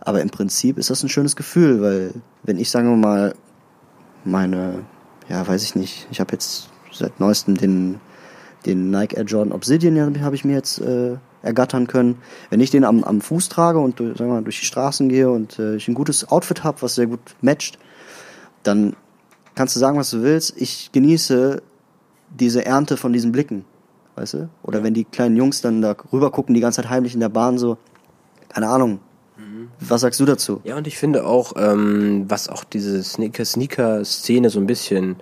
Aber im Prinzip ist das ein schönes Gefühl, weil wenn ich, sagen wir mal, meine, ja, weiß ich nicht, ich habe jetzt seit neuestem den, den Nike Air Jordan Obsidian, habe ich mir jetzt äh, ergattern können. Wenn ich den am, am Fuß trage und sagen wir mal, durch die Straßen gehe und äh, ich ein gutes Outfit habe, was sehr gut matcht, dann kannst du sagen, was du willst. Ich genieße diese Ernte von diesen Blicken, weißt du? Oder ja. wenn die kleinen Jungs dann da rüber gucken, die ganze Zeit heimlich in der Bahn so, keine Ahnung. Was sagst du dazu? Ja, und ich finde auch, ähm, was auch diese Sneaker-Szene so ein bisschen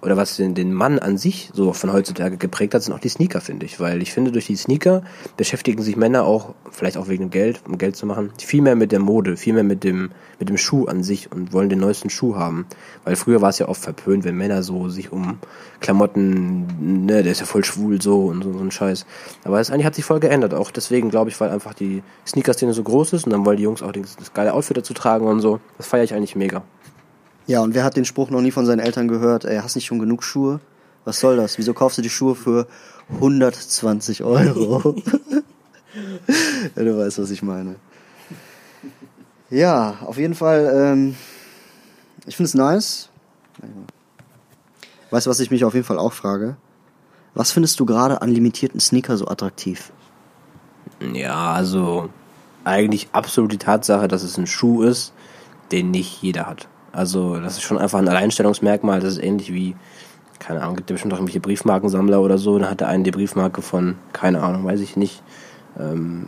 oder was den, den Mann an sich so von heutzutage geprägt hat, sind auch die Sneaker, finde ich. Weil ich finde, durch die Sneaker beschäftigen sich Männer auch, vielleicht auch wegen dem Geld, um Geld zu machen, viel mehr mit der Mode, viel mehr mit dem, mit dem Schuh an sich und wollen den neuesten Schuh haben. Weil früher war es ja oft verpönt, wenn Männer so sich um Klamotten, ne, der ist ja voll schwul so und so, so ein Scheiß. Aber es eigentlich hat sich voll geändert. Auch deswegen, glaube ich, weil einfach die Sneaker-Szene so groß ist und dann wollen die Jungs auch das, das geile Outfit dazu tragen und so. Das feiere ich eigentlich mega. Ja, und wer hat den Spruch noch nie von seinen Eltern gehört, ey, hast nicht schon genug Schuhe? Was soll das? Wieso kaufst du die Schuhe für 120 Euro? [LAUGHS] ja, du weißt, was ich meine. Ja, auf jeden Fall, ähm, ich finde es nice. Weißt du, was ich mich auf jeden Fall auch frage? Was findest du gerade an limitierten Sneaker so attraktiv? Ja, also eigentlich absolut die Tatsache, dass es ein Schuh ist, den nicht jeder hat. Also das ist schon einfach ein Alleinstellungsmerkmal. Das ist ähnlich wie, keine Ahnung, gibt ja bestimmt auch irgendwelche Briefmarkensammler oder so. Dann hat der einen die Briefmarke von, keine Ahnung, weiß ich nicht, ähm,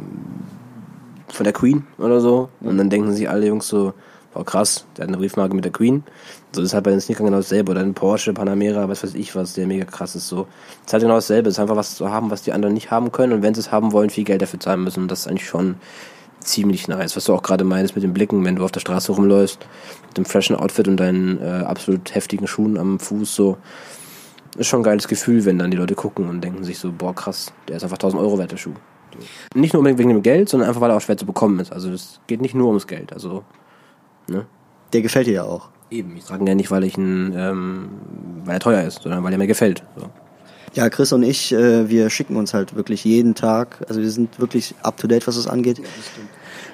von der Queen oder so. Und dann denken sich alle Jungs so, oh krass, der hat eine Briefmarke mit der Queen. So ist halt bei den Sneakern genau dasselbe. Oder ein Porsche, Panamera, was weiß ich was, der mega krass ist. So. Das ist halt genau dasselbe. Es ist einfach was zu haben, was die anderen nicht haben können. Und wenn sie es haben wollen, viel Geld dafür zahlen müssen. Und das ist eigentlich schon ziemlich nice. Was du auch gerade meinst mit den Blicken, wenn du auf der Straße rumläufst, mit dem freshen Outfit und deinen äh, absolut heftigen Schuhen am Fuß, so. ist schon ein geiles Gefühl, wenn dann die Leute gucken und denken sich so, boah, krass, der ist einfach 1000 Euro wert, der Schuh. Nicht nur unbedingt wegen dem Geld, sondern einfach, weil er auch schwer zu bekommen ist. Also es geht nicht nur ums Geld. Also, ne? Der gefällt dir ja auch. Eben, ich trage ihn ja nicht, weil ich ihn, ähm, weil er teuer ist, sondern weil er mir gefällt. So. Ja, Chris und ich, äh, wir schicken uns halt wirklich jeden Tag, also wir sind wirklich up to date, was das angeht. [LAUGHS]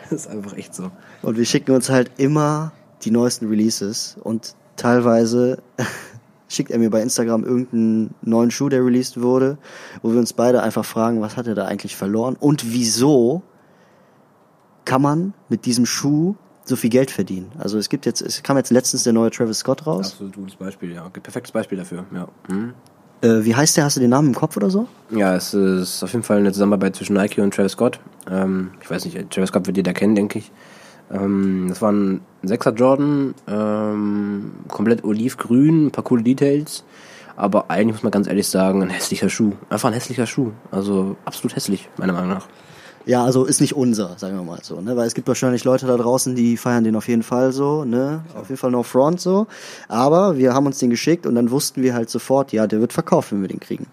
Das ist einfach echt so. Und wir schicken uns halt immer die neuesten Releases und teilweise [LAUGHS] schickt er mir bei Instagram irgendeinen neuen Schuh, der released wurde, wo wir uns beide einfach fragen, was hat er da eigentlich verloren und wieso kann man mit diesem Schuh so viel Geld verdienen. Also es gibt jetzt, es kam jetzt letztens der neue Travis Scott raus. Absolut gutes Beispiel, ja. Perfektes Beispiel dafür, ja. Mhm. Äh, wie heißt der? Hast du den Namen im Kopf oder so? Ja, es ist auf jeden Fall eine Zusammenarbeit zwischen Nike und Travis Scott. Ähm, ich weiß nicht, Travis Scott wird jeder kennen, denke ich. Ähm, das war ein 6er Jordan, ähm, komplett olivgrün, ein paar coole Details. Aber eigentlich muss man ganz ehrlich sagen, ein hässlicher Schuh. Einfach ein hässlicher Schuh. Also absolut hässlich, meiner Meinung nach. Ja, also ist nicht unser, sagen wir mal so, ne? Weil es gibt wahrscheinlich Leute da draußen, die feiern den auf jeden Fall so, ne? Auf jeden Fall no front so. Aber wir haben uns den geschickt und dann wussten wir halt sofort, ja, der wird verkauft, wenn wir den kriegen.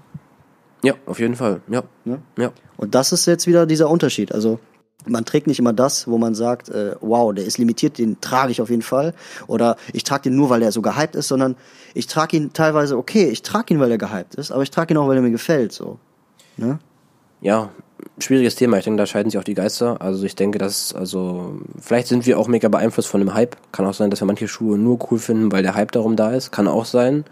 Ja, auf jeden Fall. Ja. Ne? Ja. Und das ist jetzt wieder dieser Unterschied. Also man trägt nicht immer das, wo man sagt, äh, wow, der ist limitiert, den trage ich auf jeden Fall. Oder ich trage den nur, weil der so gehypt ist, sondern ich trage ihn teilweise, okay, ich trage ihn, weil er gehypt ist, aber ich trage ihn auch, weil er mir gefällt. So. Ne? Ja, schwieriges Thema. Ich denke, da scheiden sich auch die Geister. Also ich denke, dass, also, vielleicht sind wir auch mega beeinflusst von dem Hype. Kann auch sein, dass wir manche Schuhe nur cool finden, weil der Hype darum da ist. Kann auch sein.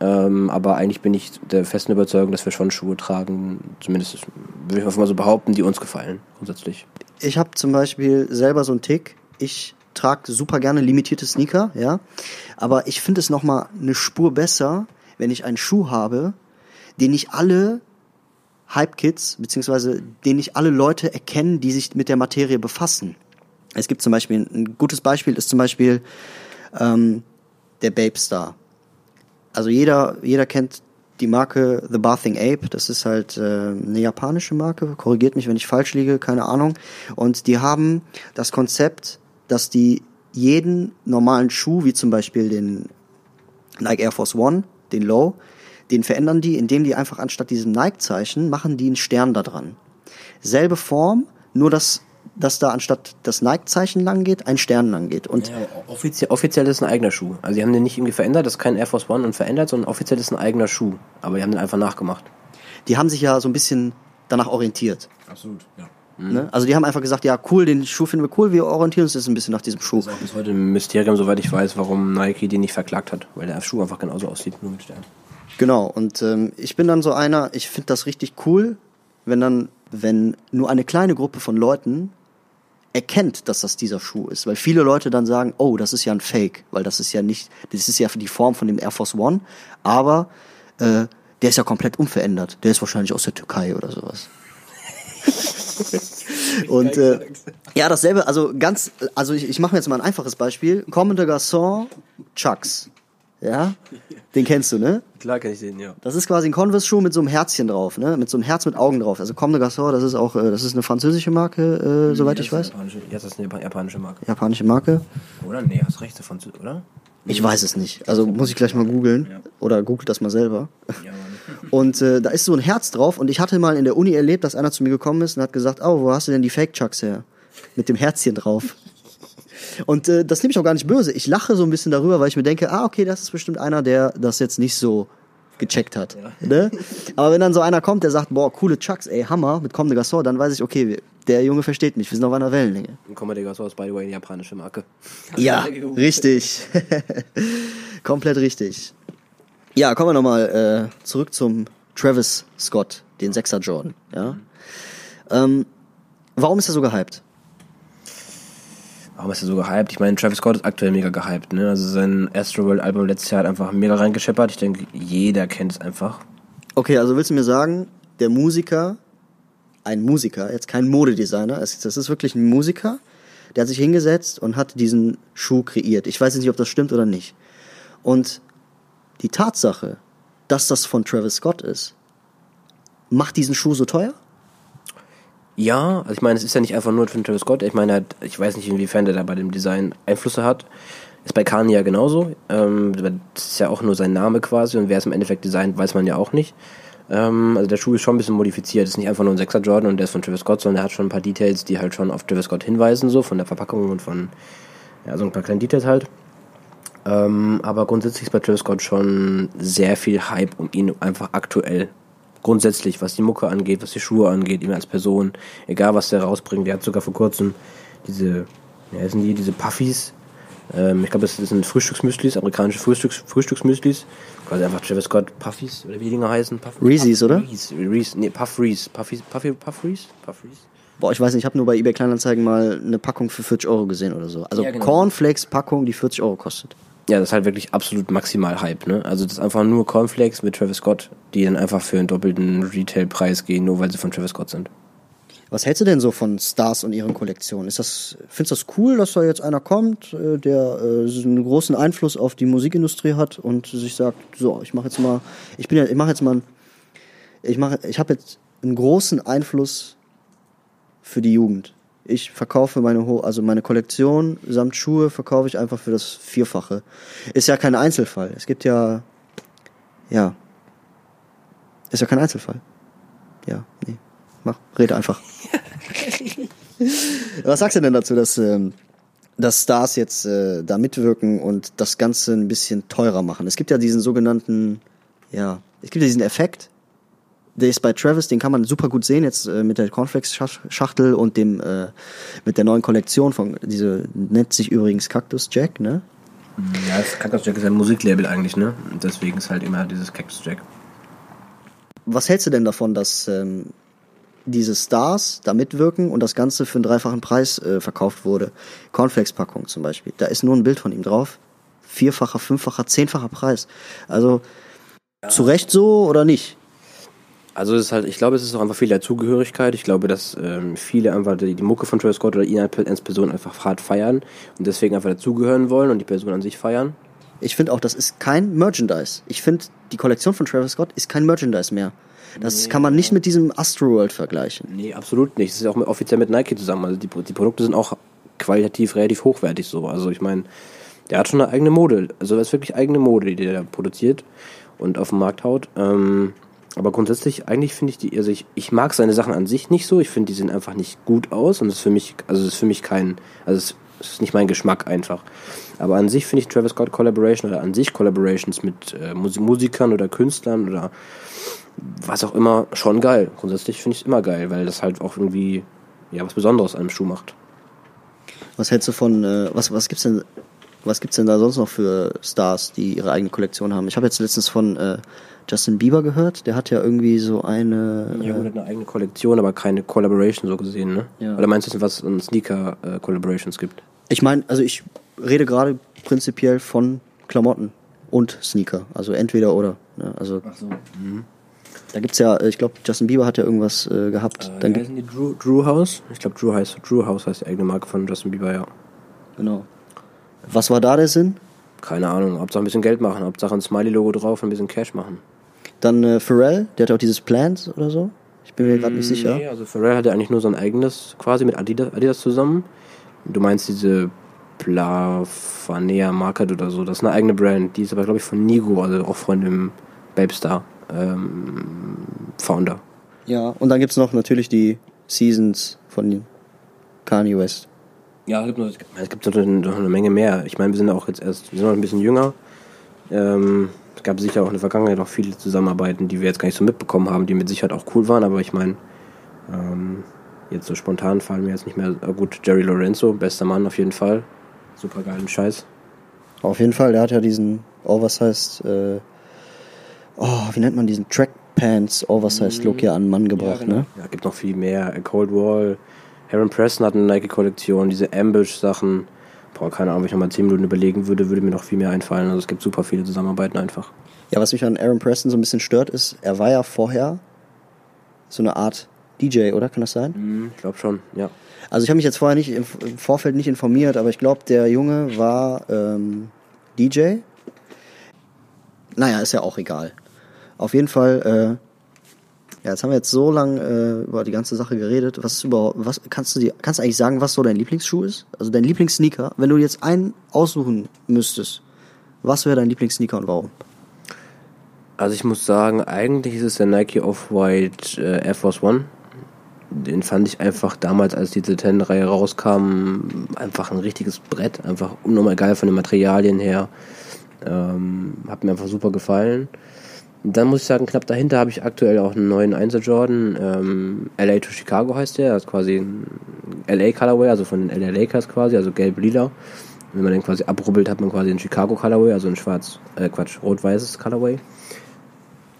Ähm, aber eigentlich bin ich der festen Überzeugung, dass wir schon Schuhe tragen, zumindest würde ich mal so behaupten, die uns gefallen, grundsätzlich. Ich habe zum Beispiel selber so einen Tick. Ich trage super gerne limitierte Sneaker, ja. Aber ich finde es nochmal eine Spur besser, wenn ich einen Schuh habe, den nicht alle Hype-Kids, beziehungsweise den nicht alle Leute erkennen, die sich mit der Materie befassen. Es gibt zum Beispiel, ein gutes Beispiel ist zum Beispiel ähm, der Babe Star. Also jeder, jeder kennt die Marke The Bathing Ape. Das ist halt äh, eine japanische Marke. Korrigiert mich, wenn ich falsch liege, keine Ahnung. Und die haben das Konzept, dass die jeden normalen Schuh, wie zum Beispiel den Nike Air Force One, den Low, den verändern die, indem die einfach anstatt diesem Nike-Zeichen machen die einen Stern da dran. Selbe Form, nur dass dass da anstatt das Nike-Zeichen lang geht, ein Stern lang geht. Und ja, offiziell, offiziell ist ein eigener Schuh. Also die haben den nicht irgendwie verändert, das ist kein Air Force One und verändert, sondern offiziell ist ein eigener Schuh. Aber die haben den einfach nachgemacht. Die haben sich ja so ein bisschen danach orientiert. Absolut, ja. Ne? Also die haben einfach gesagt, ja cool, den Schuh finden wir cool, wir orientieren uns jetzt ein bisschen nach diesem Schuh. Das ist auch bis heute ein Mysterium, soweit ich weiß, warum Nike den nicht verklagt hat, weil der Schuh einfach genauso aussieht, nur mit Stern. Genau, und ähm, ich bin dann so einer, ich finde das richtig cool, wenn dann, wenn nur eine kleine Gruppe von Leuten erkennt, dass das dieser Schuh ist, weil viele Leute dann sagen, oh, das ist ja ein Fake, weil das ist ja nicht, das ist ja für die Form von dem Air Force One, aber äh, der ist ja komplett unverändert. Der ist wahrscheinlich aus der Türkei oder sowas. [LAUGHS] Und äh, ja, dasselbe, also ganz, also ich, ich mache mir jetzt mal ein einfaches Beispiel. Comme de Garçon, Chucks. Ja, den kennst du, ne? Klar kann ich den, ja. Das ist quasi ein Converse-Schuh mit so einem Herzchen drauf, ne? Mit so einem Herz mit Augen drauf. Also Comme de Garçon, das ist auch, äh, das ist eine französische Marke, äh, soweit ich weiß. Japanische, ja, das ist eine japanische Marke. Japanische Marke. Oder? Nee, hast recht, Französisch, oder? Ich weiß es nicht. Also muss ich gleich mal googeln. Ja. Oder googelt das mal selber. Ja. [LAUGHS] Und äh, da ist so ein Herz drauf. Und ich hatte mal in der Uni erlebt, dass einer zu mir gekommen ist und hat gesagt, oh, wo hast du denn die Fake Chucks her? Mit dem Herzchen drauf. Und äh, das nehme ich auch gar nicht böse. Ich lache so ein bisschen darüber, weil ich mir denke, ah, okay, das ist bestimmt einer, der das jetzt nicht so gecheckt hat. Ne? Aber wenn dann so einer kommt, der sagt, boah, coole Chucks, ey, Hammer, mit Comme de Garçon, dann weiß ich, okay, der Junge versteht mich, wir sind auf einer Wellenlänge. Und Comedy Garçon ist by the way eine japanische Marke. Ja, [LAUGHS] richtig. [LAUGHS] Komplett richtig. Ja, kommen wir nochmal äh, zurück zum Travis Scott, den Sechser Jordan. Ja. Ähm, warum ist er so gehypt? Warum ist er so gehypt? Ich meine, Travis Scott ist aktuell mega gehypt, ne? Also sein Astroworld Album letztes Jahr hat einfach mega reingescheppert. Ich denke, jeder kennt es einfach. Okay, also willst du mir sagen, der Musiker, ein Musiker, jetzt kein Modedesigner, es- das ist wirklich ein Musiker, der hat sich hingesetzt und hat diesen Schuh kreiert. Ich weiß jetzt nicht, ob das stimmt oder nicht. Und die Tatsache, dass das von Travis Scott ist, macht diesen Schuh so teuer? Ja, also ich meine, es ist ja nicht einfach nur von Travis Scott. Ich meine, hat- ich weiß nicht, inwiefern der da bei dem Design Einflüsse hat. Ist bei Kanye ja genauso. Ähm, das ist ja auch nur sein Name quasi und wer es im Endeffekt designt, weiß man ja auch nicht. Ähm, also der Schuh ist schon ein bisschen modifiziert. Ist nicht einfach nur ein 6er Jordan und der ist von Travis Scott, sondern der hat schon ein paar Details, die halt schon auf Travis Scott hinweisen, so von der Verpackung und von, ja, so ein paar kleinen Details halt. Ähm, aber grundsätzlich ist bei Travis Scott schon sehr viel Hype um ihn einfach aktuell. Grundsätzlich, was die Mucke angeht, was die Schuhe angeht, ihm als Person, egal was der rausbringt. Der hat sogar vor kurzem diese, ja, sind die, diese Puffies. Ähm, ich glaube, das sind Frühstücksmüslis, amerikanische Frühstücks, Frühstücksmüslis. Quasi einfach Travis Scott Puffies, oder wie die Dinger heißen. Puff, Reese's, Puff, oder? Reese, Reese, nee, Puff Reese. Puffies, Puffy, Puff Reese? Puff Reese? Boah, ich weiß nicht, ich habe nur bei eBay Kleinanzeigen mal eine Packung für 40 Euro gesehen oder so. Also Ja, genau. Cornflakes-Packung, die 40 Euro kostet. Ja, das ist halt wirklich absolut maximal Hype, ne? Also das ist einfach nur Cornflakes mit Travis Scott, die dann einfach für einen doppelten Retailpreis gehen, nur weil sie von Travis Scott sind. Was hältst du denn so von Stars und ihren Kollektionen? Ist das, findest du das cool, dass da jetzt einer kommt, äh, der äh, einen großen Einfluss auf die Musikindustrie hat und sich sagt, so, ich mache jetzt mal, ich bin ja, ich mache jetzt mal, ich mache, ich habe jetzt einen großen Einfluss für die Jugend. Ich verkaufe meine, Ho also meine Kollektion samt Schuhe verkaufe ich einfach für das Vierfache. Ist ja kein Einzelfall. Es gibt ja, ja, ist ja kein Einzelfall. Ja, nee, mach, rede einfach. [LAUGHS] Was sagst du denn dazu, dass, ähm, dass Stars jetzt äh, da mitwirken und das Ganze ein bisschen teurer machen? Es gibt ja diesen sogenannten, ja, es gibt ja diesen Effekt, der ist bei Travis, den kann man super gut sehen, jetzt äh, mit der Cornflakes-Schachtel und dem, äh, mit der neuen Kollektion von, diese nennt sich übrigens Cactus Jack, ne? Ja, das Cactus Jack ist ein Musiklabel eigentlich, ne? Und deswegen ist halt immer dieses Cactus Jack. Was hältst du denn davon, dass ähm, diese Stars da mitwirken und das Ganze für einen dreifachen Preis äh, verkauft wurde? Cornflakes-Packung zum Beispiel. Da ist nur ein Bild von ihm drauf. Vierfacher, fünffacher, zehnfacher Preis. Also zu Recht so oder nicht? Also es ist halt, ich glaube, es ist auch einfach viel Dazugehörigkeit. Ich glaube, dass ähm, viele einfach die, die Mucke von Travis Scott oder ihn als Person einfach hart feiern und deswegen einfach dazugehören wollen und die Person an sich feiern. Ich finde auch, das ist kein Merchandise. Ich finde, die Kollektion von Travis Scott ist kein Merchandise mehr. Das kann man nicht mit diesem Astroworld vergleichen. Nee, absolut nicht. Das ist ja auch offiziell mit Nike zusammen. Also die, die Produkte sind auch qualitativ relativ hochwertig so. Also ich meine, der hat schon eine eigene Mode. Also das ist wirklich eigene Mode, die der produziert und auf den Markt haut. Ähm, aber grundsätzlich, eigentlich finde ich die, also ich, ich mag seine Sachen an sich nicht so. Ich finde, die sehen einfach nicht gut aus und das ist für mich, also das ist für mich kein, also es ist nicht mein Geschmack einfach. Aber an sich finde ich Travis Scott Collaboration oder an sich Collaborations mit äh, Musi- Musikern oder Künstlern oder was auch immer schon geil. Grundsätzlich finde ich es immer geil, weil das halt auch irgendwie ja was Besonderes an einem Schuh macht. Was hältst du von, äh, was, was gibt's denn, was gibt's denn da sonst noch für Stars, die ihre eigene Kollektion haben? Ich habe jetzt letztens von äh, Justin Bieber gehört, der hat ja irgendwie so eine, Ja, äh, gut, hat eine eigene Kollektion, aber keine Collaboration so gesehen, ne? Ja. Oder meinst du, was es an Sneaker-Collaborations gibt? ich meine, also ich rede gerade prinzipiell von Klamotten und Sneaker, also entweder oder. Ne? Also so. da gibt's ja, äh, ich glaube, Justin Bieber hat ja irgendwas äh, gehabt. Dann Dann heißen die Drew, Drew House? Ich glaube, Drew heißt Drew House heißt die eigene Marke von Justin Bieber, ja. genau. Was war da der Sinn? Keine Ahnung. Hauptsache ein bisschen Geld machen, Hauptsache ein Smiley-Logo drauf und ein bisschen Cash machen. Dann äh, Pharrell, der hat auch dieses Plans oder so. Ich bin mir gerade nicht sicher. Nee, also Pharrell hatte eigentlich nur sein eigenes, quasi mit Adidas, Adidas zusammen. Du meinst diese Plafanea Market oder so, das ist eine eigene Brand. Die ist aber, glaube ich, von Nigo, also auch von dem Babestar ähm, Founder. Ja, und dann gibt's noch natürlich die Seasons von Kanye West. Ja, es gibt, noch, es gibt noch eine, noch eine Menge mehr. Ich meine, wir sind auch jetzt erst, wir sind noch ein bisschen jünger. Ähm, es gab sicher auch in der Vergangenheit noch viele Zusammenarbeiten, die wir jetzt gar nicht so mitbekommen haben, die mit Sicherheit auch cool waren, aber ich meine, ähm, jetzt so spontan fallen mir jetzt nicht mehr. Gut, Jerry Lorenzo, bester Mann auf jeden Fall. Super geilen Scheiß. Auf jeden Fall, der hat ja diesen Oversized, äh, oh, wie nennt man diesen Track Pants Oversized Look ja an den Mann gebracht, ne? Ja, gibt noch viel mehr. Cold Wall, Aaron Preston hat eine Nike-Kollektion, diese Ambush-Sachen. Boah, keine Ahnung, wenn ich nochmal 10 Minuten überlegen würde, würde mir noch viel mehr einfallen. Also es gibt super viele Zusammenarbeiten einfach. Ja, was mich an Aaron Preston so ein bisschen stört, ist, er war ja vorher so eine Art DJ, oder? Kann das sein? Mhm, ich glaube schon, ja. Also ich habe mich jetzt vorher nicht im, Vorfeld nicht informiert, aber ich glaube, der Junge war ähm, DJ. Naja, ist ja auch egal. Auf jeden Fall Ja, jetzt haben wir jetzt so lange äh, über die ganze Sache geredet. Was überhaupt, was kannst du dir, kannst du eigentlich sagen, was so dein Lieblingsschuh ist? Also dein Lieblingssneaker, wenn du jetzt einen aussuchen müsstest, was wäre dein Lieblingssneaker und warum? Also ich muss sagen, eigentlich ist es der Nike Off-White äh, Air Force One. Den fand ich einfach damals, als diese 10-Reihe rauskam, einfach ein richtiges Brett. Einfach unnormal geil von den Materialien her. Ähm, hat mir einfach super gefallen. Dann muss ich sagen, knapp dahinter habe ich aktuell auch einen neuen 1er Jordan. Ähm, LA to Chicago heißt der. Das ist quasi ein LA Colorway, also von den LA Lakers quasi, also gelb-lila. Wenn man den quasi abrubbelt, hat man quasi einen Chicago Colorway, also ein schwarz, äh Quatsch, rot-weißes Colorway.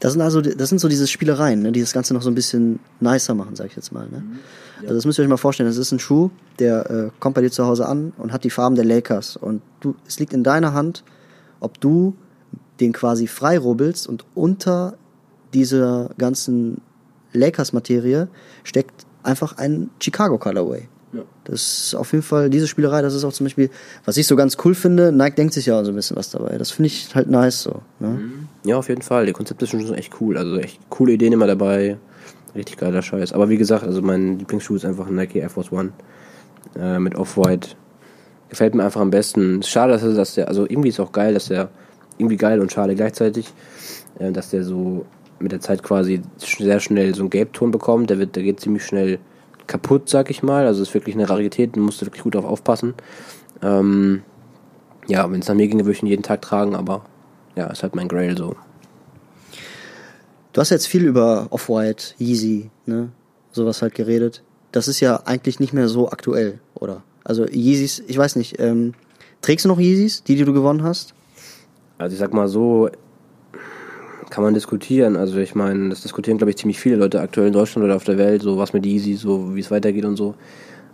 Das sind also, das sind so diese Spielereien, ne, die das Ganze noch so ein bisschen nicer machen, sag ich jetzt mal. Ne? Mhm. Also das müsst ihr euch mal vorstellen. Das ist ein Schuh, der äh, kommt bei dir zu Hause an und hat die Farben der Lakers. Und du, es liegt in deiner Hand, ob du den quasi frei rubbelst und unter dieser ganzen Lakers-Materie steckt einfach ein Chicago Colorway. Ja. Das ist auf jeden Fall, diese Spielerei, das ist auch zum Beispiel, was ich so ganz cool finde, Nike denkt sich ja auch so ein bisschen was dabei. Das finde ich halt nice so. Ne? Ja, auf jeden Fall. Die Konzepte sind schon echt cool. Also echt coole Ideen immer dabei. Richtig geiler Scheiß. Aber wie gesagt, also mein Lieblingsschuh ist einfach ein Nike Air Force One äh, mit Off-White. Gefällt mir einfach am besten. Schade, dass, er, dass der, also irgendwie ist auch geil, dass der, irgendwie geil und schade gleichzeitig, äh, dass der so mit der Zeit quasi sehr schnell so einen Gelbton bekommt. Der wird, der geht ziemlich schnell kaputt, sag ich mal. Also ist wirklich eine Rarität, musst du wirklich gut drauf aufpassen. Ähm, ja, wenn es nach mir ginge, würde ich ihn jeden Tag tragen, aber ja, ist halt mein Grail so. Du hast jetzt viel über Off-White, Yeezy, ne, sowas halt geredet. Das ist ja eigentlich nicht mehr so aktuell, oder? Also Yeezys, ich weiß nicht, ähm, trägst du noch Yeezys, die, die du gewonnen hast? Also ich sag mal so, kann man diskutieren. Also ich meine, das diskutieren, glaube ich, ziemlich viele Leute aktuell in Deutschland oder auf der Welt, so was mit Yeezy, so wie es weitergeht und so.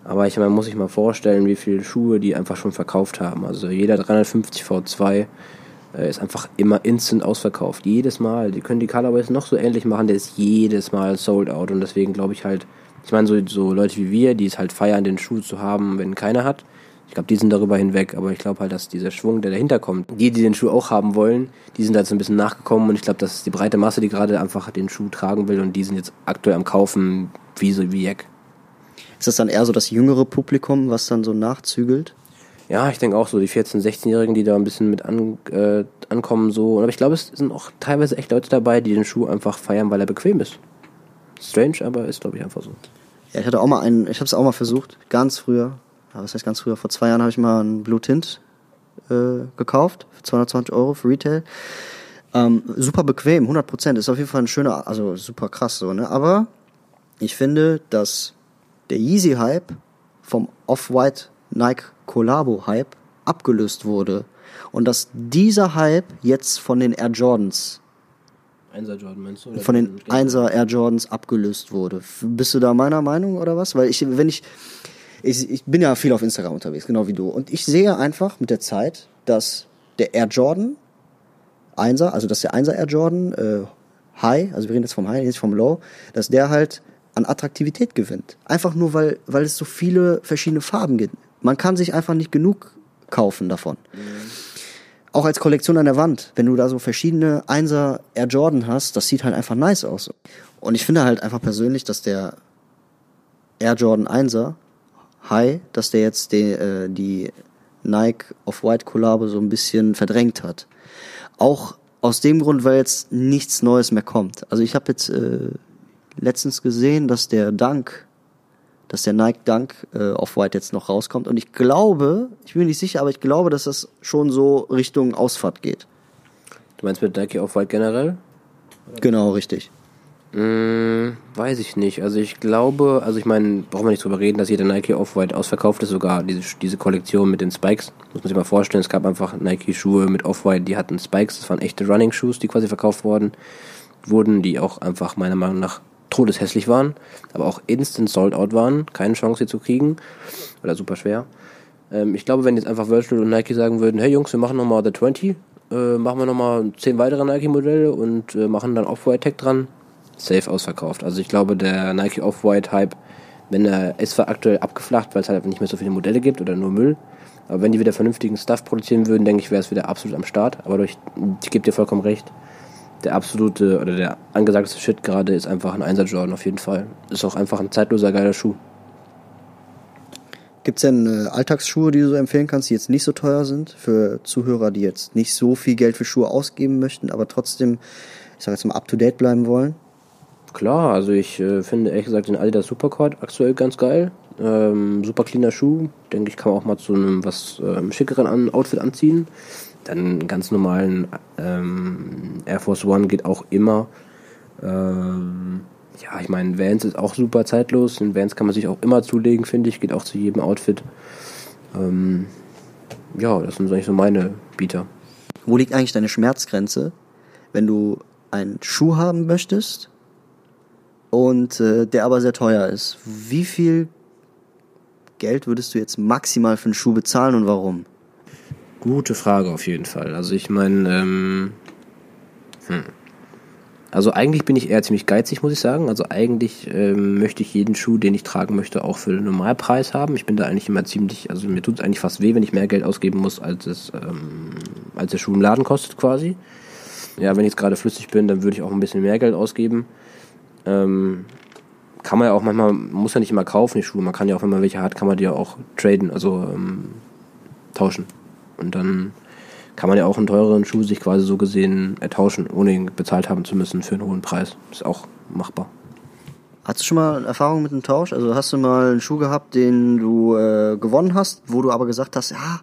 Aber ich meine, muss sich mal vorstellen, wie viele Schuhe die einfach schon verkauft haben. Also jeder 350 V2 äh, ist einfach immer instant ausverkauft. Jedes Mal. Die können die Colorways noch so ähnlich machen, der ist jedes Mal sold out. Und deswegen glaube ich halt, ich meine, so, so Leute wie wir, die es halt feiern, den Schuh zu haben, wenn keiner hat. Ich glaube, die sind darüber hinweg, aber ich glaube halt, dass dieser Schwung, der dahinter kommt, die, die den Schuh auch haben wollen, die sind da jetzt ein bisschen nachgekommen und ich glaube, das ist die breite Masse, die gerade einfach den Schuh tragen will und die sind jetzt aktuell am Kaufen wie so wie Jack. Ist das dann eher so das jüngere Publikum, was dann so nachzügelt? Ja, ich denke auch so, die 14-, 16-Jährigen, die da ein bisschen mit an, äh, ankommen, so. Aber ich glaube, es sind auch teilweise echt Leute dabei, die den Schuh einfach feiern, weil er bequem ist. Strange, aber ist, glaube ich, einfach so. Ja, ich hatte auch mal einen, ich habe es auch mal versucht, ganz früher. Was heißt ganz früher? Vor zwei Jahren habe ich mal einen Blue Tint äh, gekauft für 220 Euro für Retail. Ähm, super bequem, 100 Prozent. Ist auf jeden Fall ein schöner, also super krass so, ne? Aber ich finde, dass der Yeezy-Hype vom Off-White Nike Collabo-Hype abgelöst wurde. Und dass dieser Hype jetzt von den Air Jordans, Einser Jordan meinst du? Oder von den 1er Air Jordans abgelöst wurde. Bist du da meiner Meinung oder was? Weil ich, wenn ich, ich, ich bin ja viel auf Instagram unterwegs, genau wie du. Und ich sehe einfach mit der Zeit, dass der Air Jordan 1er, also dass der 1er Air Jordan äh, High, also wir reden jetzt vom High, nicht vom Low, dass der halt an Attraktivität gewinnt. Einfach nur, weil, weil es so viele verschiedene Farben gibt. Man kann sich einfach nicht genug kaufen davon. Auch als Kollektion an der Wand, wenn du da so verschiedene 1er Air Jordan hast, das sieht halt einfach nice aus. Und ich finde halt einfach persönlich, dass der Air Jordan 1er High, dass der jetzt die, äh, die Nike Off-White Kollabo so ein bisschen verdrängt hat. Auch aus dem Grund, weil jetzt nichts Neues mehr kommt. Also ich habe jetzt äh, letztens gesehen, dass der Dunk, dass der Nike Dunk äh, Off-White jetzt noch rauskommt. Und ich glaube, ich bin mir nicht sicher, aber ich glaube, dass das schon so Richtung Ausfahrt geht. Du meinst mit Nike Off-White generell? Genau, richtig. Mm, weiß ich nicht. Also ich glaube, also ich meine, brauchen wir nicht drüber reden, dass jeder Nike Off-White ausverkauft ist, sogar diese, diese Kollektion mit den Spikes. Muss man sich mal vorstellen, es gab einfach Nike-Schuhe mit Off-White, die hatten Spikes, das waren echte Running-Shoes, die quasi verkauft worden, wurden, die auch einfach meiner Meinung nach todeshässlich waren, aber auch instant sold out waren, keine Chance sie zu kriegen, oder super schwer. Ähm, ich glaube, wenn jetzt einfach Virtual und Nike sagen würden, hey Jungs, wir machen nochmal The 20, äh, machen wir nochmal 10 weitere Nike-Modelle und äh, machen dann Off-White-Tag dran, safe ausverkauft. Also ich glaube, der Nike Off-White-Hype, wenn er ist zwar aktuell abgeflacht, weil es halt nicht mehr so viele Modelle gibt oder nur Müll, aber wenn die wieder vernünftigen Stuff produzieren würden, denke ich, wäre es wieder absolut am Start. Aber durch, ich gebe dir vollkommen recht, der absolute oder der angesagteste Shit gerade ist einfach ein 1er Jordan auf jeden Fall. Ist auch einfach ein zeitloser geiler Schuh. Gibt es denn äh, Alltagsschuhe, die du so empfehlen kannst, die jetzt nicht so teuer sind? Für Zuhörer, die jetzt nicht so viel Geld für Schuhe ausgeben möchten, aber trotzdem, ich sag jetzt mal, up to date bleiben wollen? Klar, also ich äh, finde ehrlich gesagt den Adidas Supercord aktuell ganz geil. Ähm, super cleaner Schuh. Denke ich, kann man auch mal zu einem was ähm, schickeren an Outfit anziehen. Dann ganz normalen ähm, Air Force One geht auch immer. Ähm, ja, ich meine, Vans ist auch super zeitlos. In Vans kann man sich auch immer zulegen, finde ich. Geht auch zu jedem Outfit. Ähm, ja, das sind eigentlich so meine Bieter. Wo liegt eigentlich deine Schmerzgrenze, wenn du einen Schuh haben möchtest und äh, der aber sehr teuer ist? Wie viel Geld würdest du jetzt maximal für einen Schuh bezahlen und warum? Gute Frage auf jeden Fall. Also ich meine, ähm, hm. Also eigentlich bin ich eher ziemlich geizig, muss ich sagen. Also eigentlich ähm, möchte ich jeden Schuh, den ich tragen möchte, auch für den Normalpreis haben. Ich bin da eigentlich immer ziemlich, also mir tut es eigentlich fast weh, wenn ich mehr Geld ausgeben muss, als es, ähm, als der Schuh im Laden kostet quasi. Ja, wenn ich jetzt gerade flüssig bin, dann würde ich auch ein bisschen mehr Geld ausgeben. Ähm, kann man ja auch manchmal, muss ja nicht immer kaufen, die Schuhe. Man kann ja auch, wenn man welche hat, kann man die ja auch traden, also ähm, tauschen. Und dann kann man ja auch einen teureren Schuh sich quasi so gesehen ertauschen, ohne ihn bezahlt haben zu müssen für einen hohen Preis. Ist auch machbar. Hast du schon mal Erfahrung mit einem Tausch? Also hast du mal einen Schuh gehabt, den du äh, gewonnen hast, wo du aber gesagt hast, ja,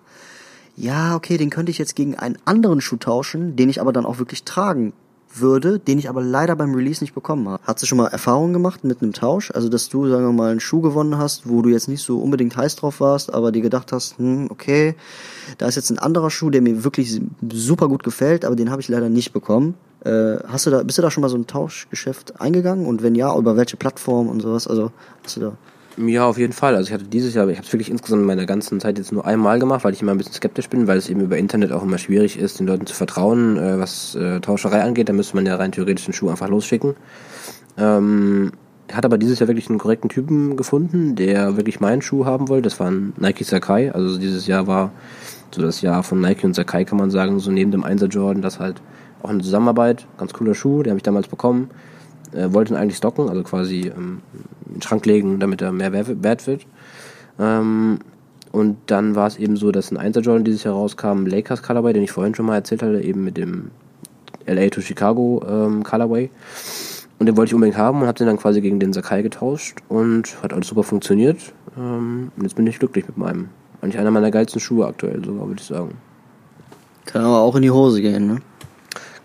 ja, okay, den könnte ich jetzt gegen einen anderen Schuh tauschen, den ich aber dann auch wirklich tragen würde, den ich aber leider beim Release nicht bekommen habe. Hast du schon mal Erfahrungen gemacht mit einem Tausch? Also, dass du, sagen wir mal, einen Schuh gewonnen hast, wo du jetzt nicht so unbedingt heiß drauf warst, aber dir gedacht hast, hm, okay, da ist jetzt ein anderer Schuh, der mir wirklich super gut gefällt, aber den habe ich leider nicht bekommen. Äh, hast du da, bist du da schon mal so ein Tauschgeschäft eingegangen? Und wenn ja, über welche Plattform und sowas? Also, hast du da ja, auf jeden Fall. Also ich hatte dieses Jahr, ich habe es wirklich insgesamt in meiner ganzen Zeit jetzt nur einmal gemacht, weil ich immer ein bisschen skeptisch bin, weil es eben über Internet auch immer schwierig ist, den Leuten zu vertrauen, äh, was äh, Tauscherei angeht. Da müsste man ja rein theoretisch den Schuh einfach losschicken. Ähm, hat aber dieses Jahr wirklich einen korrekten Typen gefunden, der wirklich meinen Schuh haben wollte. Das war ein Nike Sakai. Also dieses Jahr war so das Jahr von Nike und Sakai, kann man sagen, so neben dem 1 Jordan, das halt auch eine Zusammenarbeit. Ganz cooler Schuh, den habe ich damals bekommen äh, wollte ihn eigentlich stocken, also quasi ähm, in den Schrank legen, damit er mehr wert wird. Ähm, und dann war es eben so, dass ein 1 Jordan dieses Jahr rauskam, Lakers Colorway, den ich vorhin schon mal erzählt hatte, eben mit dem LA to Chicago ähm, Colorway. Und den wollte ich unbedingt haben und habe den dann quasi gegen den Sakai getauscht und hat alles super funktioniert. Ähm, und jetzt bin ich glücklich mit meinem. Eigentlich einer meiner geilsten Schuhe aktuell, sogar, würde ich sagen. Kann aber auch in die Hose gehen, ne?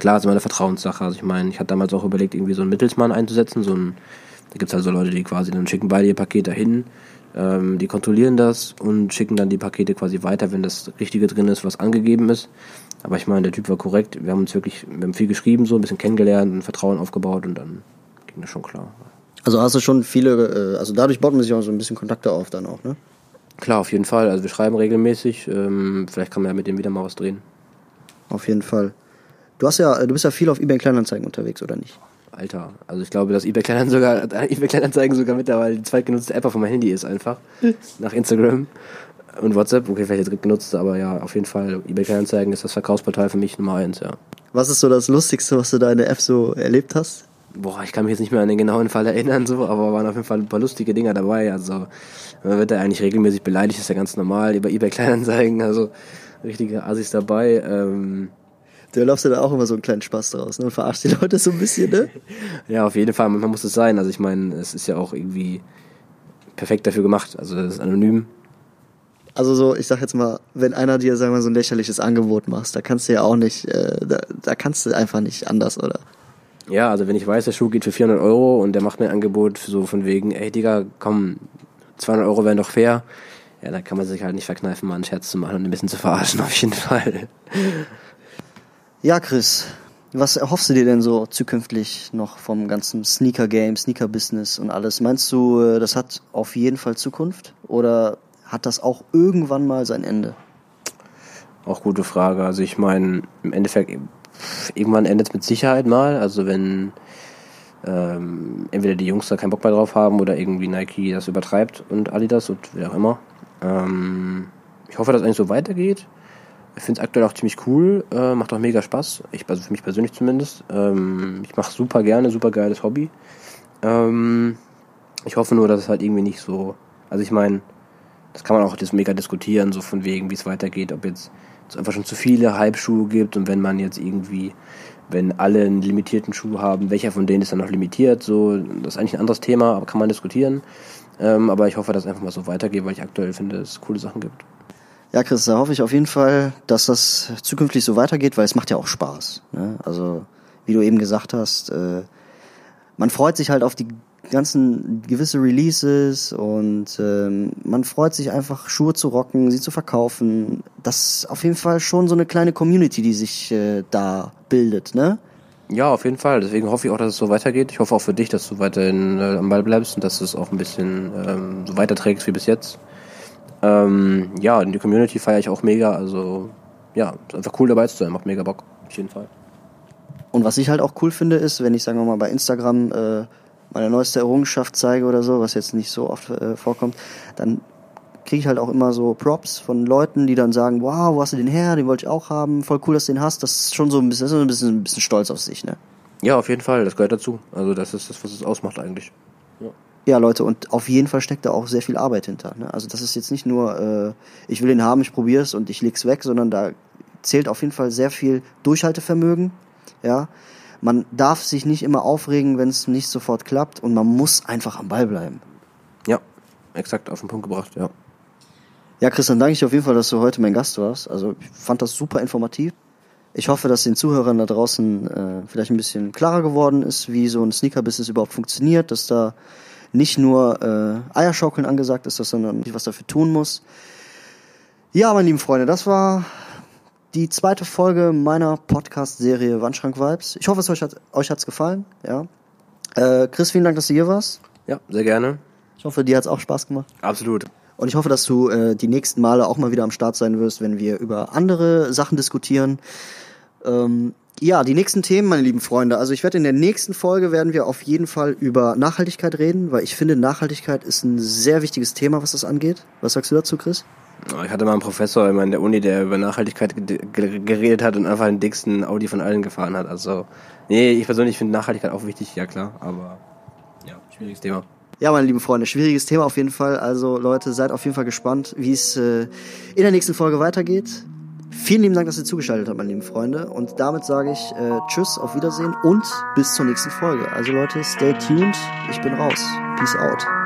Klar, ist immer eine Vertrauenssache. Also ich meine, ich hatte damals auch überlegt, irgendwie so einen Mittelsmann einzusetzen. So ein, da gibt es halt so Leute, die quasi dann schicken beide ihr Paket dahin, ähm, die kontrollieren das und schicken dann die Pakete quasi weiter, wenn das Richtige drin ist, was angegeben ist. Aber ich meine, der Typ war korrekt. Wir haben uns wirklich, wir haben viel geschrieben, so ein bisschen kennengelernt, ein Vertrauen aufgebaut und dann ging das schon klar. Also hast du schon viele, äh, also dadurch baut man sich auch so ein bisschen Kontakte auf dann auch, ne? Klar, auf jeden Fall. Also wir schreiben regelmäßig. Ähm, vielleicht kann man ja mit dem wieder mal was drehen. Auf jeden Fall. Du hast ja, du bist ja viel auf eBay Kleinanzeigen unterwegs, oder nicht? Alter, also ich glaube, dass eBay Kleinanzeigen sogar, [LAUGHS] eBay Kleinanzeigen sogar mittlerweile die zweitgenutzte App auf meinem Handy ist einfach. [LAUGHS] nach Instagram und WhatsApp. Okay, vielleicht jetzt drittgenutzte, aber ja, auf jeden Fall. eBay Kleinanzeigen ist das Verkaufsportal für mich Nummer eins, ja. Was ist so das Lustigste, was du da in der App so erlebt hast? Boah, ich kann mich jetzt nicht mehr an den genauen Fall erinnern, so, aber waren auf jeden Fall ein paar lustige Dinger dabei. Also, man wird da eigentlich regelmäßig beleidigt, ist ja ganz normal, über eBay Kleinanzeigen, also richtige Assis dabei. Ähm, Du läufst ja da auch immer so einen kleinen Spaß draus ne? und verarscht die Leute so ein bisschen, ne? [LAUGHS] ja, auf jeden Fall. Man muss es sein. Also ich meine, es ist ja auch irgendwie perfekt dafür gemacht. Also das ist anonym. Also so, ich sag jetzt mal, wenn einer dir, sagen wir mal, so ein lächerliches Angebot macht, da kannst du ja auch nicht, äh, da, da kannst du einfach nicht anders, oder? Ja, also wenn ich weiß, der Schuh geht für 400 Euro und der macht mir ein Angebot so von wegen, ey Digga, komm, 200 Euro wären doch fair. Ja, da kann man sich halt nicht verkneifen, mal einen Scherz zu machen und ein bisschen zu verarschen, [LAUGHS] auf jeden Fall. Ja, Chris, was erhoffst du dir denn so zukünftig noch vom ganzen Sneaker-Game, Sneaker-Business und alles? Meinst du, äh, das hat auf jeden Fall Zukunft oder hat das auch irgendwann mal sein Ende? Auch gute Frage. Also ich meine, im Endeffekt, irgendwann endet es mit Sicherheit mal. Also wenn ähm, entweder die Jungs da keinen Bock mehr drauf haben oder irgendwie Nike das übertreibt und Adidas und wie auch immer. Ähm, ich hoffe, dass es eigentlich so weitergeht. Ich finde es aktuell auch ziemlich cool, äh, macht auch mega Spaß. Ich, also für mich persönlich zumindest. Ähm, ich mache super gerne, super geiles Hobby. Ähm, ich hoffe nur, dass es halt irgendwie nicht so. Also ich meine, das kann man auch das mega diskutieren, so von wegen, wie es weitergeht, ob jetzt es einfach schon zu viele Halbschuhe gibt und wenn man jetzt irgendwie, wenn alle einen limitierten Schuh haben, welcher von denen ist dann noch limitiert, so, das ist eigentlich ein anderes Thema, aber kann man diskutieren. Ähm, aber ich hoffe, dass es einfach mal so weitergeht, weil ich aktuell finde, dass es coole Sachen gibt. Ja, Chris, da hoffe ich auf jeden Fall, dass das zukünftig so weitergeht, weil es macht ja auch Spaß. Ne? Also, wie du eben gesagt hast, äh, man freut sich halt auf die ganzen gewisse Releases und ähm, man freut sich einfach, Schuhe zu rocken, sie zu verkaufen. Das ist auf jeden Fall schon so eine kleine Community, die sich äh, da bildet, ne? Ja, auf jeden Fall. Deswegen hoffe ich auch, dass es so weitergeht. Ich hoffe auch für dich, dass du weiterhin äh, am Ball bleibst und dass du es auch ein bisschen ähm, so weiterträgst wie bis jetzt. Ähm, ja, in die Community feiere ich auch mega. Also ja, ist einfach cool dabei zu sein. Macht mega Bock. Auf jeden Fall. Und was ich halt auch cool finde, ist, wenn ich, sagen wir mal, bei Instagram äh, meine neueste Errungenschaft zeige oder so, was jetzt nicht so oft äh, vorkommt, dann kriege ich halt auch immer so Props von Leuten, die dann sagen, wow, wo hast du den her? Den wollte ich auch haben. Voll cool, dass du den hast. Das ist schon so ein bisschen, ein bisschen, ein bisschen stolz auf sich, ne? Ja, auf jeden Fall. Das gehört dazu. Also das ist das, was es ausmacht eigentlich. Ja. Leute, und auf jeden Fall steckt da auch sehr viel Arbeit hinter. Ne? Also das ist jetzt nicht nur, äh, ich will den haben, ich probier's und ich leg's weg, sondern da zählt auf jeden Fall sehr viel Durchhaltevermögen. Ja, man darf sich nicht immer aufregen, wenn es nicht sofort klappt und man muss einfach am Ball bleiben. Ja, exakt auf den Punkt gebracht, ja. Ja, Christian, danke ich dir auf jeden Fall, dass du heute mein Gast warst. Also ich fand das super informativ. Ich hoffe, dass den Zuhörern da draußen äh, vielleicht ein bisschen klarer geworden ist, wie so ein Sneaker-Business überhaupt funktioniert, dass da nicht nur äh, Eierschaukeln angesagt ist, sondern was dafür tun muss. Ja, meine lieben Freunde, das war die zweite Folge meiner Podcast-Serie Wandschrank Vibes. Ich hoffe, es euch hat euch hat's gefallen. Ja. Äh, Chris, vielen Dank, dass du hier warst. Ja, sehr gerne. Ich hoffe, dir hat's auch Spaß gemacht. Absolut. Und ich hoffe, dass du äh, die nächsten Male auch mal wieder am Start sein wirst, wenn wir über andere Sachen diskutieren. Ähm, ja, die nächsten Themen, meine lieben Freunde. Also ich werde in der nächsten Folge werden wir auf jeden Fall über Nachhaltigkeit reden, weil ich finde, Nachhaltigkeit ist ein sehr wichtiges Thema, was das angeht. Was sagst du dazu, Chris? Ich hatte mal einen Professor in der Uni, der über Nachhaltigkeit geredet hat und einfach den dicksten Audi von allen gefahren hat. Also, nee, ich persönlich finde Nachhaltigkeit auch wichtig, ja klar, aber ja, schwieriges Thema. Ja, meine lieben Freunde, schwieriges Thema auf jeden Fall. Also Leute, seid auf jeden Fall gespannt, wie es äh, in der nächsten Folge weitergeht. Vielen lieben Dank, dass ihr zugeschaltet habt, meine lieben Freunde. Und damit sage ich äh, Tschüss, auf Wiedersehen und bis zur nächsten Folge. Also Leute, stay tuned. Ich bin raus. Peace out.